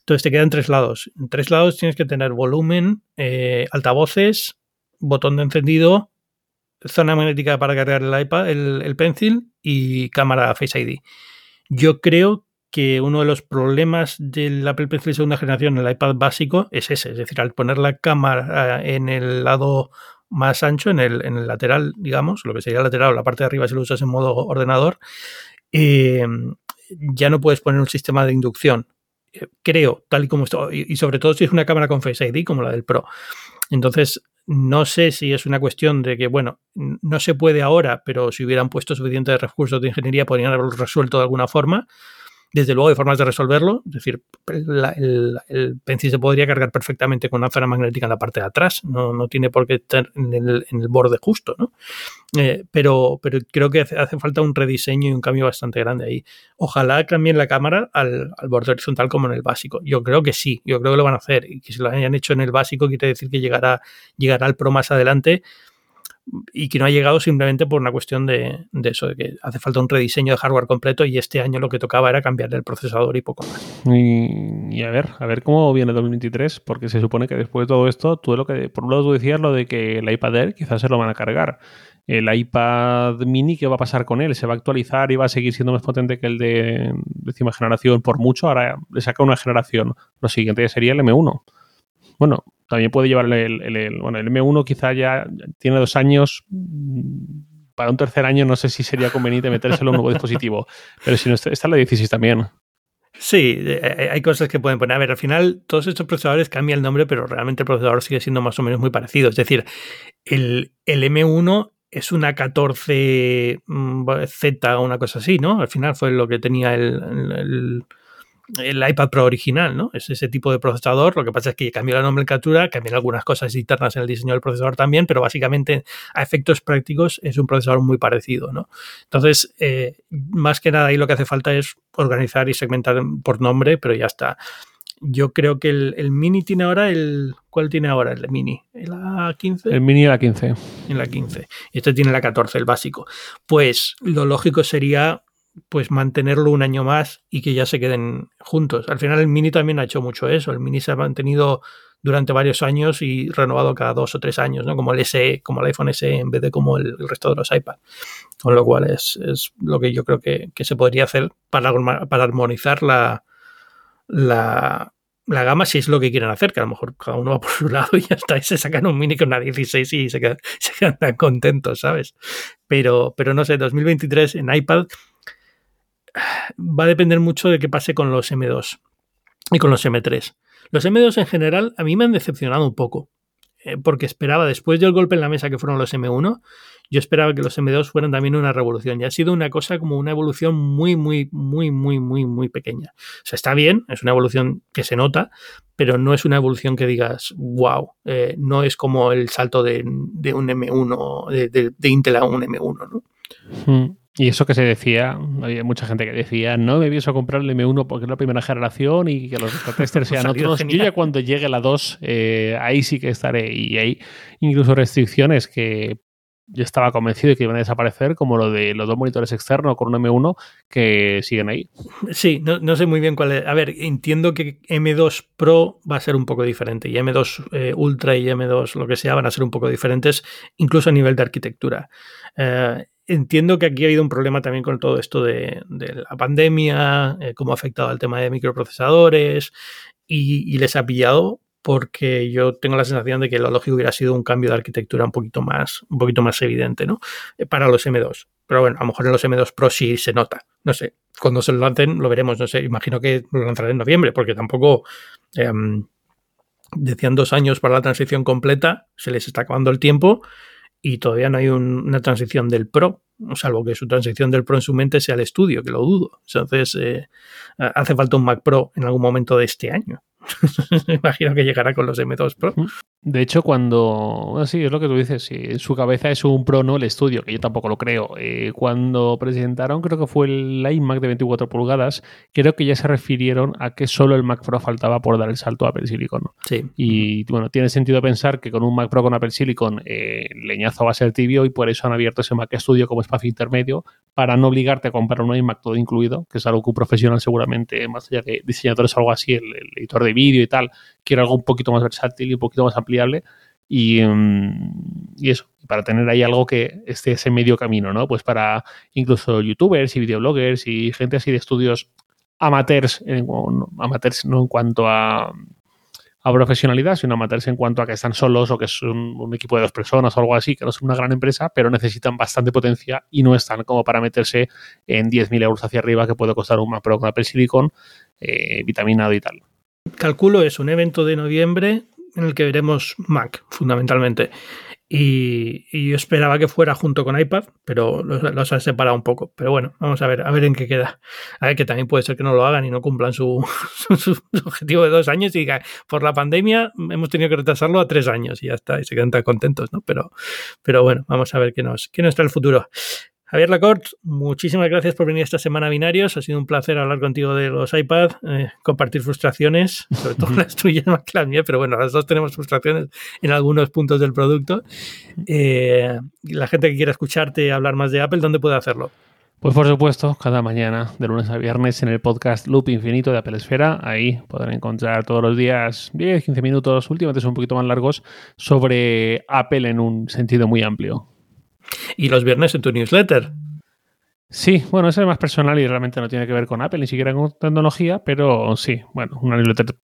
Entonces te quedan tres lados. En tres lados tienes que tener volumen, eh, altavoces, botón de encendido, zona magnética para cargar el iPad, el, pencil y cámara Face ID. Yo creo que uno de los problemas del Apple Pencil segunda generación en el iPad básico es ese, es decir, al poner la cámara eh, en el lado más ancho, en el, en el lateral, digamos, lo que sería el lateral la parte de arriba si lo usas en modo ordenador, eh, ya no puedes poner un sistema de inducción. Eh, Creo, tal y como está, y, y sobre todo si es una cámara con Face ID como la del Pro. Entonces, no sé si es una cuestión de que, bueno, no se puede ahora, pero si hubieran puesto suficientes recursos de ingeniería podrían haberlo resuelto de alguna forma. Desde luego hay formas de resolverlo, es decir, el, el, pencil se podría cargar perfectamente con una zona magnética en la parte de atrás, no, no tiene por qué estar en el, en el borde justo, ¿no? Eh, pero, pero creo que hace, hace, falta un rediseño y un cambio bastante grande ahí. Ojalá cambien la cámara al, al, borde horizontal como en el básico. Yo creo que sí, yo creo que lo van a hacer y que si lo hayan hecho en el básico quiere decir que llegará, llegará al Pro más adelante y que no ha llegado simplemente por una cuestión de, eso, de que hace falta un rediseño de hardware completo y este año lo que tocaba era cambiarle el procesador y poco más. Y, a ver, a ver cómo viene 2023, porque se supone que después de todo esto, tú lo que, por un lado tú decías lo de que el iPad Air quizás se lo van a cargar. El iPad mini, ¿qué va a pasar con él? ¿Se va a actualizar y va a seguir siendo más potente que el de décima generación por mucho? Ahora le saca una generación. Lo siguiente sería el M1. Bueno, también puede llevarle el, el, bueno, el M1 quizá ya tiene dos años. Para un tercer año no sé si sería conveniente metérselo en un nuevo dispositivo. <laughs> Pero si no, está, la 16 también. Sí, hay cosas que pueden poner. A ver, al final todos estos procesadores cambian el nombre, pero realmente el procesador sigue siendo más o menos muy parecido. Es decir, el, el M1 es una 14Z o una cosa así, ¿no? Al final fue lo que tenía el, el, iPad Pro original, ¿no? Es ese tipo de procesador. Lo que pasa es que cambió la nomenclatura, cambió algunas cosas internas en el diseño del procesador también, pero básicamente a efectos prácticos es un procesador muy parecido, ¿no? Entonces, eh, más que nada ahí lo que hace falta es organizar y segmentar por nombre, pero ya está. Yo creo que el, el, Mini tiene ahora el. ¿Cuál tiene ahora el Mini? ¿El A15? El Mini la 15. En la 15. Y este tiene la 14, el básico. Pues lo lógico sería pues mantenerlo un año más y que ya se queden juntos. Al final el Mini también ha hecho mucho eso. El Mini se ha mantenido durante varios años y renovado cada dos o tres años, ¿no? Como el SE, como el iPhone SE, en vez de como el, resto de los iPad. Con lo cual es, es lo que yo creo que, que, se podría hacer para, para armonizar la, la, la, gama si es lo que quieren hacer, que a lo mejor cada uno va por su <laughs> lado y y se sacan un mini con una 16 y se quedan, <laughs> se quedan tan contentos, ¿sabes? Pero, pero no sé, 2023 en iPad va a depender mucho de qué pase con los M2 y con los M3. Los M2 en general a mí me han decepcionado un poco, eh, porque esperaba, después del golpe en la mesa que fueron los M1, yo esperaba que los M2 fueran también una revolución. Y ha sido una cosa como una evolución muy, muy, muy, muy, muy, muy pequeña. O sea, está bien, es una evolución que se nota, pero no es una evolución que digas, wow, eh, no es como el salto de, un M1, de, de, de, Intel a un M1, ¿no? Hmm. Y eso que se decía, había mucha gente que decía, no me pienso comprar el M1 porque es la primera generación y que los testers <laughs> sean otros. Yo ya cuando llegue la 2, eh, ahí sí que estaré. Y hay incluso restricciones que yo estaba convencido de que iban a desaparecer, como lo de los dos monitores externos con un M1 que siguen ahí. Sí, no, no sé muy bien cuál es. A ver, entiendo que M2 Pro va a ser un poco diferente y M2 eh, Ultra y M2 lo que sea van a ser un poco diferentes, incluso a nivel de arquitectura. Eh, entiendo que aquí ha habido un problema también con todo esto de, la pandemia, eh, cómo ha afectado al tema de microprocesadores y, les ha pillado porque yo tengo la sensación de que lo lógico hubiera sido un cambio de arquitectura un poquito más, un poquito más evidente, ¿no? Eh, para los M2. Pero bueno, a lo mejor en los M2 Pro sí se nota. No sé, cuando se lo lancen lo veremos, no sé, imagino que lo lanzarán en noviembre, porque tampoco... Eh, decían dos años para la transición completa, se les está acabando el tiempo y todavía no hay un, una transición del Pro, salvo que su transición del Pro en su mente sea el estudio, que lo dudo. Entonces, eh, hace falta un Mac Pro en algún momento de este año. <laughs> Imagino que llegará con los M2 Pro. De hecho, cuando. Sí, es lo que tú dices. Sí, su cabeza es un Pro, no el estudio, que yo tampoco lo creo. Eh, cuando presentaron, creo que fue el iMac de 24 pulgadas, creo que ya se refirieron a que solo el Mac Pro faltaba por dar el salto a Apple Silicon. Sí. Y bueno, tiene sentido pensar que con un Mac Pro con Apple Silicon, eh, el leñazo va a ser tibio y por eso han abierto ese Mac Studio como espacio intermedio para no obligarte a comprar un iMac todo incluido, que es algo que un profesional seguramente, más allá de diseñadores o algo así, el, el editor de vídeo y tal, quiere algo un poquito más versátil y un poquito más ampliable. Y, y, eso, para tener ahí algo que esté ese medio camino, ¿no? Pues para incluso youtubers y videobloggers y gente así de estudios amateurs, amateurs no en cuanto a, a, profesionalidad, sino amateurs en cuanto a que están solos o que es un, equipo de dos personas o algo así, que no es una gran empresa, pero necesitan bastante potencia y no están como para meterse en 10.000 euros hacia arriba que puede costar un Mac Pro con Apple Silicon, eh, vitaminado y tal. Calculo es un evento de noviembre en el que veremos Mac, fundamentalmente. Y, yo esperaba que fuera junto con iPad, pero los, han separado un poco. Pero bueno, vamos a ver, a ver en qué queda. A ver, que también puede ser que no lo hagan y no cumplan su, <laughs> objetivo de dos años y por la pandemia hemos tenido que retrasarlo a tres años y ya está, y se quedan tan contentos, ¿no? Pero, pero bueno, vamos a ver qué nos, qué nos trae el futuro. Javier Lacorte, muchísimas gracias por venir esta semana a Binarios. Ha sido un placer hablar contigo de los iPad, eh, compartir frustraciones, sobre todo las tuyas más que las mías, pero bueno, las dos tenemos frustraciones en algunos puntos del producto. Eh, la gente que quiera escucharte hablar más de Apple, ¿dónde puede hacerlo? Pues por supuesto, cada mañana, de lunes a viernes, en el podcast Loop Infinito de Apple Esfera. Ahí podrán encontrar todos los días 10, 15 minutos, últimamente son un poquito más largos, sobre Apple en un sentido muy amplio y los viernes en tu newsletter. Sí, bueno, ese es más personal y realmente no tiene que ver con Apple, ni siquiera con tecnología, pero sí, bueno, una newsletter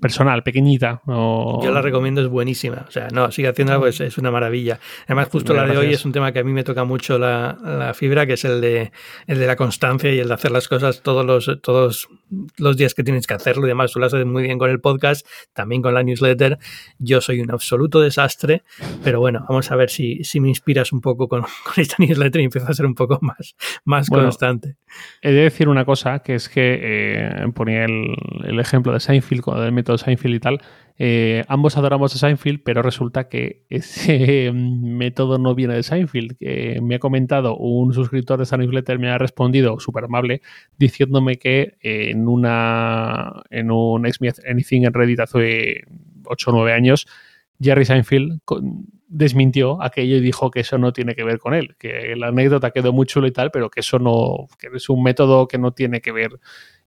personal, pequeñita. Yo la recomiendo, es buenísima. O sea, no, sigue haciendo algo, es, una maravilla. Además, justo la de hoy es un tema que a mí me toca mucho la, fibra, que es el de, el de la constancia y el de hacer las cosas todos los, todos los días que tienes que hacerlo y demás. Tú lo haces muy bien con el podcast, también con la newsletter. Yo soy un absoluto desastre, pero bueno, vamos a ver si, si me inspiras un poco con, <laughs> esta newsletter y empiezo a ser un poco más, más constante. He de decir una cosa, que es que eh, ponía el, el, ejemplo de Seinfeld, del método Seinfeld y tal, eh, ambos adoramos a Seinfeld, pero resulta que ese método no viene de Seinfeld. me ha comentado un suscriptor de esta newsletter, me ha respondido súper amable, diciéndome que en una en un Ask Me Anything en Reddit hace 8 o 9 años, Jerry Seinfeld desmintió aquello y dijo que eso no tiene que ver con él, que la anécdota quedó muy chulo y tal, pero que eso no, que es un método que no tiene que ver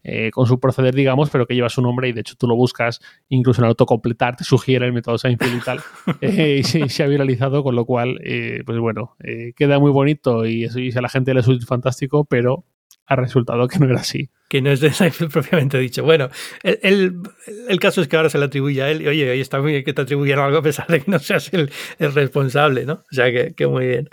eh, con su proceder, digamos, pero que lleva su nombre y de hecho tú lo buscas, incluso en autocompletar te sugiere el método Seinfeld y tal, <laughs> eh, y se, ha viralizado, con lo cual, eh, pues bueno, queda muy bonito y, eso, y a la gente le suena fantástico, pero ha resultado que no era así. Que no es de Seinfeld <laughs> propiamente dicho. Bueno, el, el, caso es que ahora se le atribuye a él y oye, está muy bien que te atribuyan algo a pesar de que no seas el, el responsable, ¿no? O sea que, que muy bien.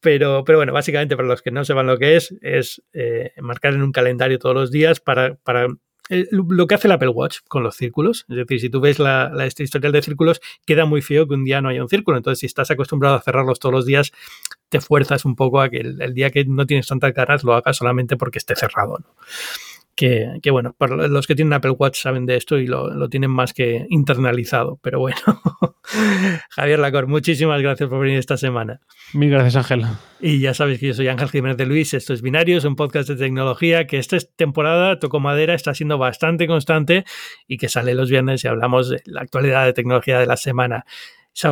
Pero, pero bueno, básicamente para los que no sepan lo que es, es eh, marcar en un calendario todos los días para, para eh, lo que hace el Apple Watch con los círculos. Es decir, si tú ves la, la historial de círculos, queda muy feo que un día no haya un círculo. Entonces, si estás acostumbrado a cerrarlos todos los días, te fuerzas un poco a que el, el día que no tienes tantas ganas lo hagas solamente porque esté cerrado. ¿no? Que, bueno, para los que tienen Apple Watch saben de esto y lo, tienen más que internalizado. Pero bueno, <laughs> Javier Lacor, muchísimas gracias por venir esta semana. Mil gracias, Ángel. Y ya sabes que yo soy Ángel Jiménez de Luis, esto es Binario, es un podcast de tecnología que esta temporada, toco madera, está siendo bastante constante y que sale los viernes y hablamos de la actualidad de tecnología de la semana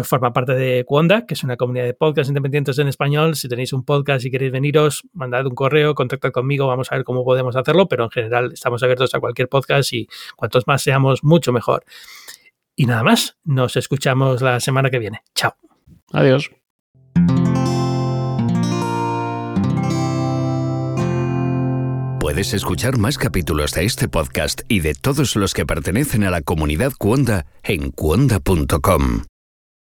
forma parte de Cuonda, que es una comunidad de podcasts independientes en español. Si tenéis un podcast y queréis veniros, mandad un correo, contactad conmigo, vamos a ver cómo podemos hacerlo, pero en general estamos abiertos a cualquier podcast y cuantos más seamos, mucho mejor. Y nada más, nos escuchamos la semana que viene. Chao. Adiós. Puedes escuchar más capítulos de este podcast y de todos los que pertenecen a la comunidad Cuonda en cuonda.com.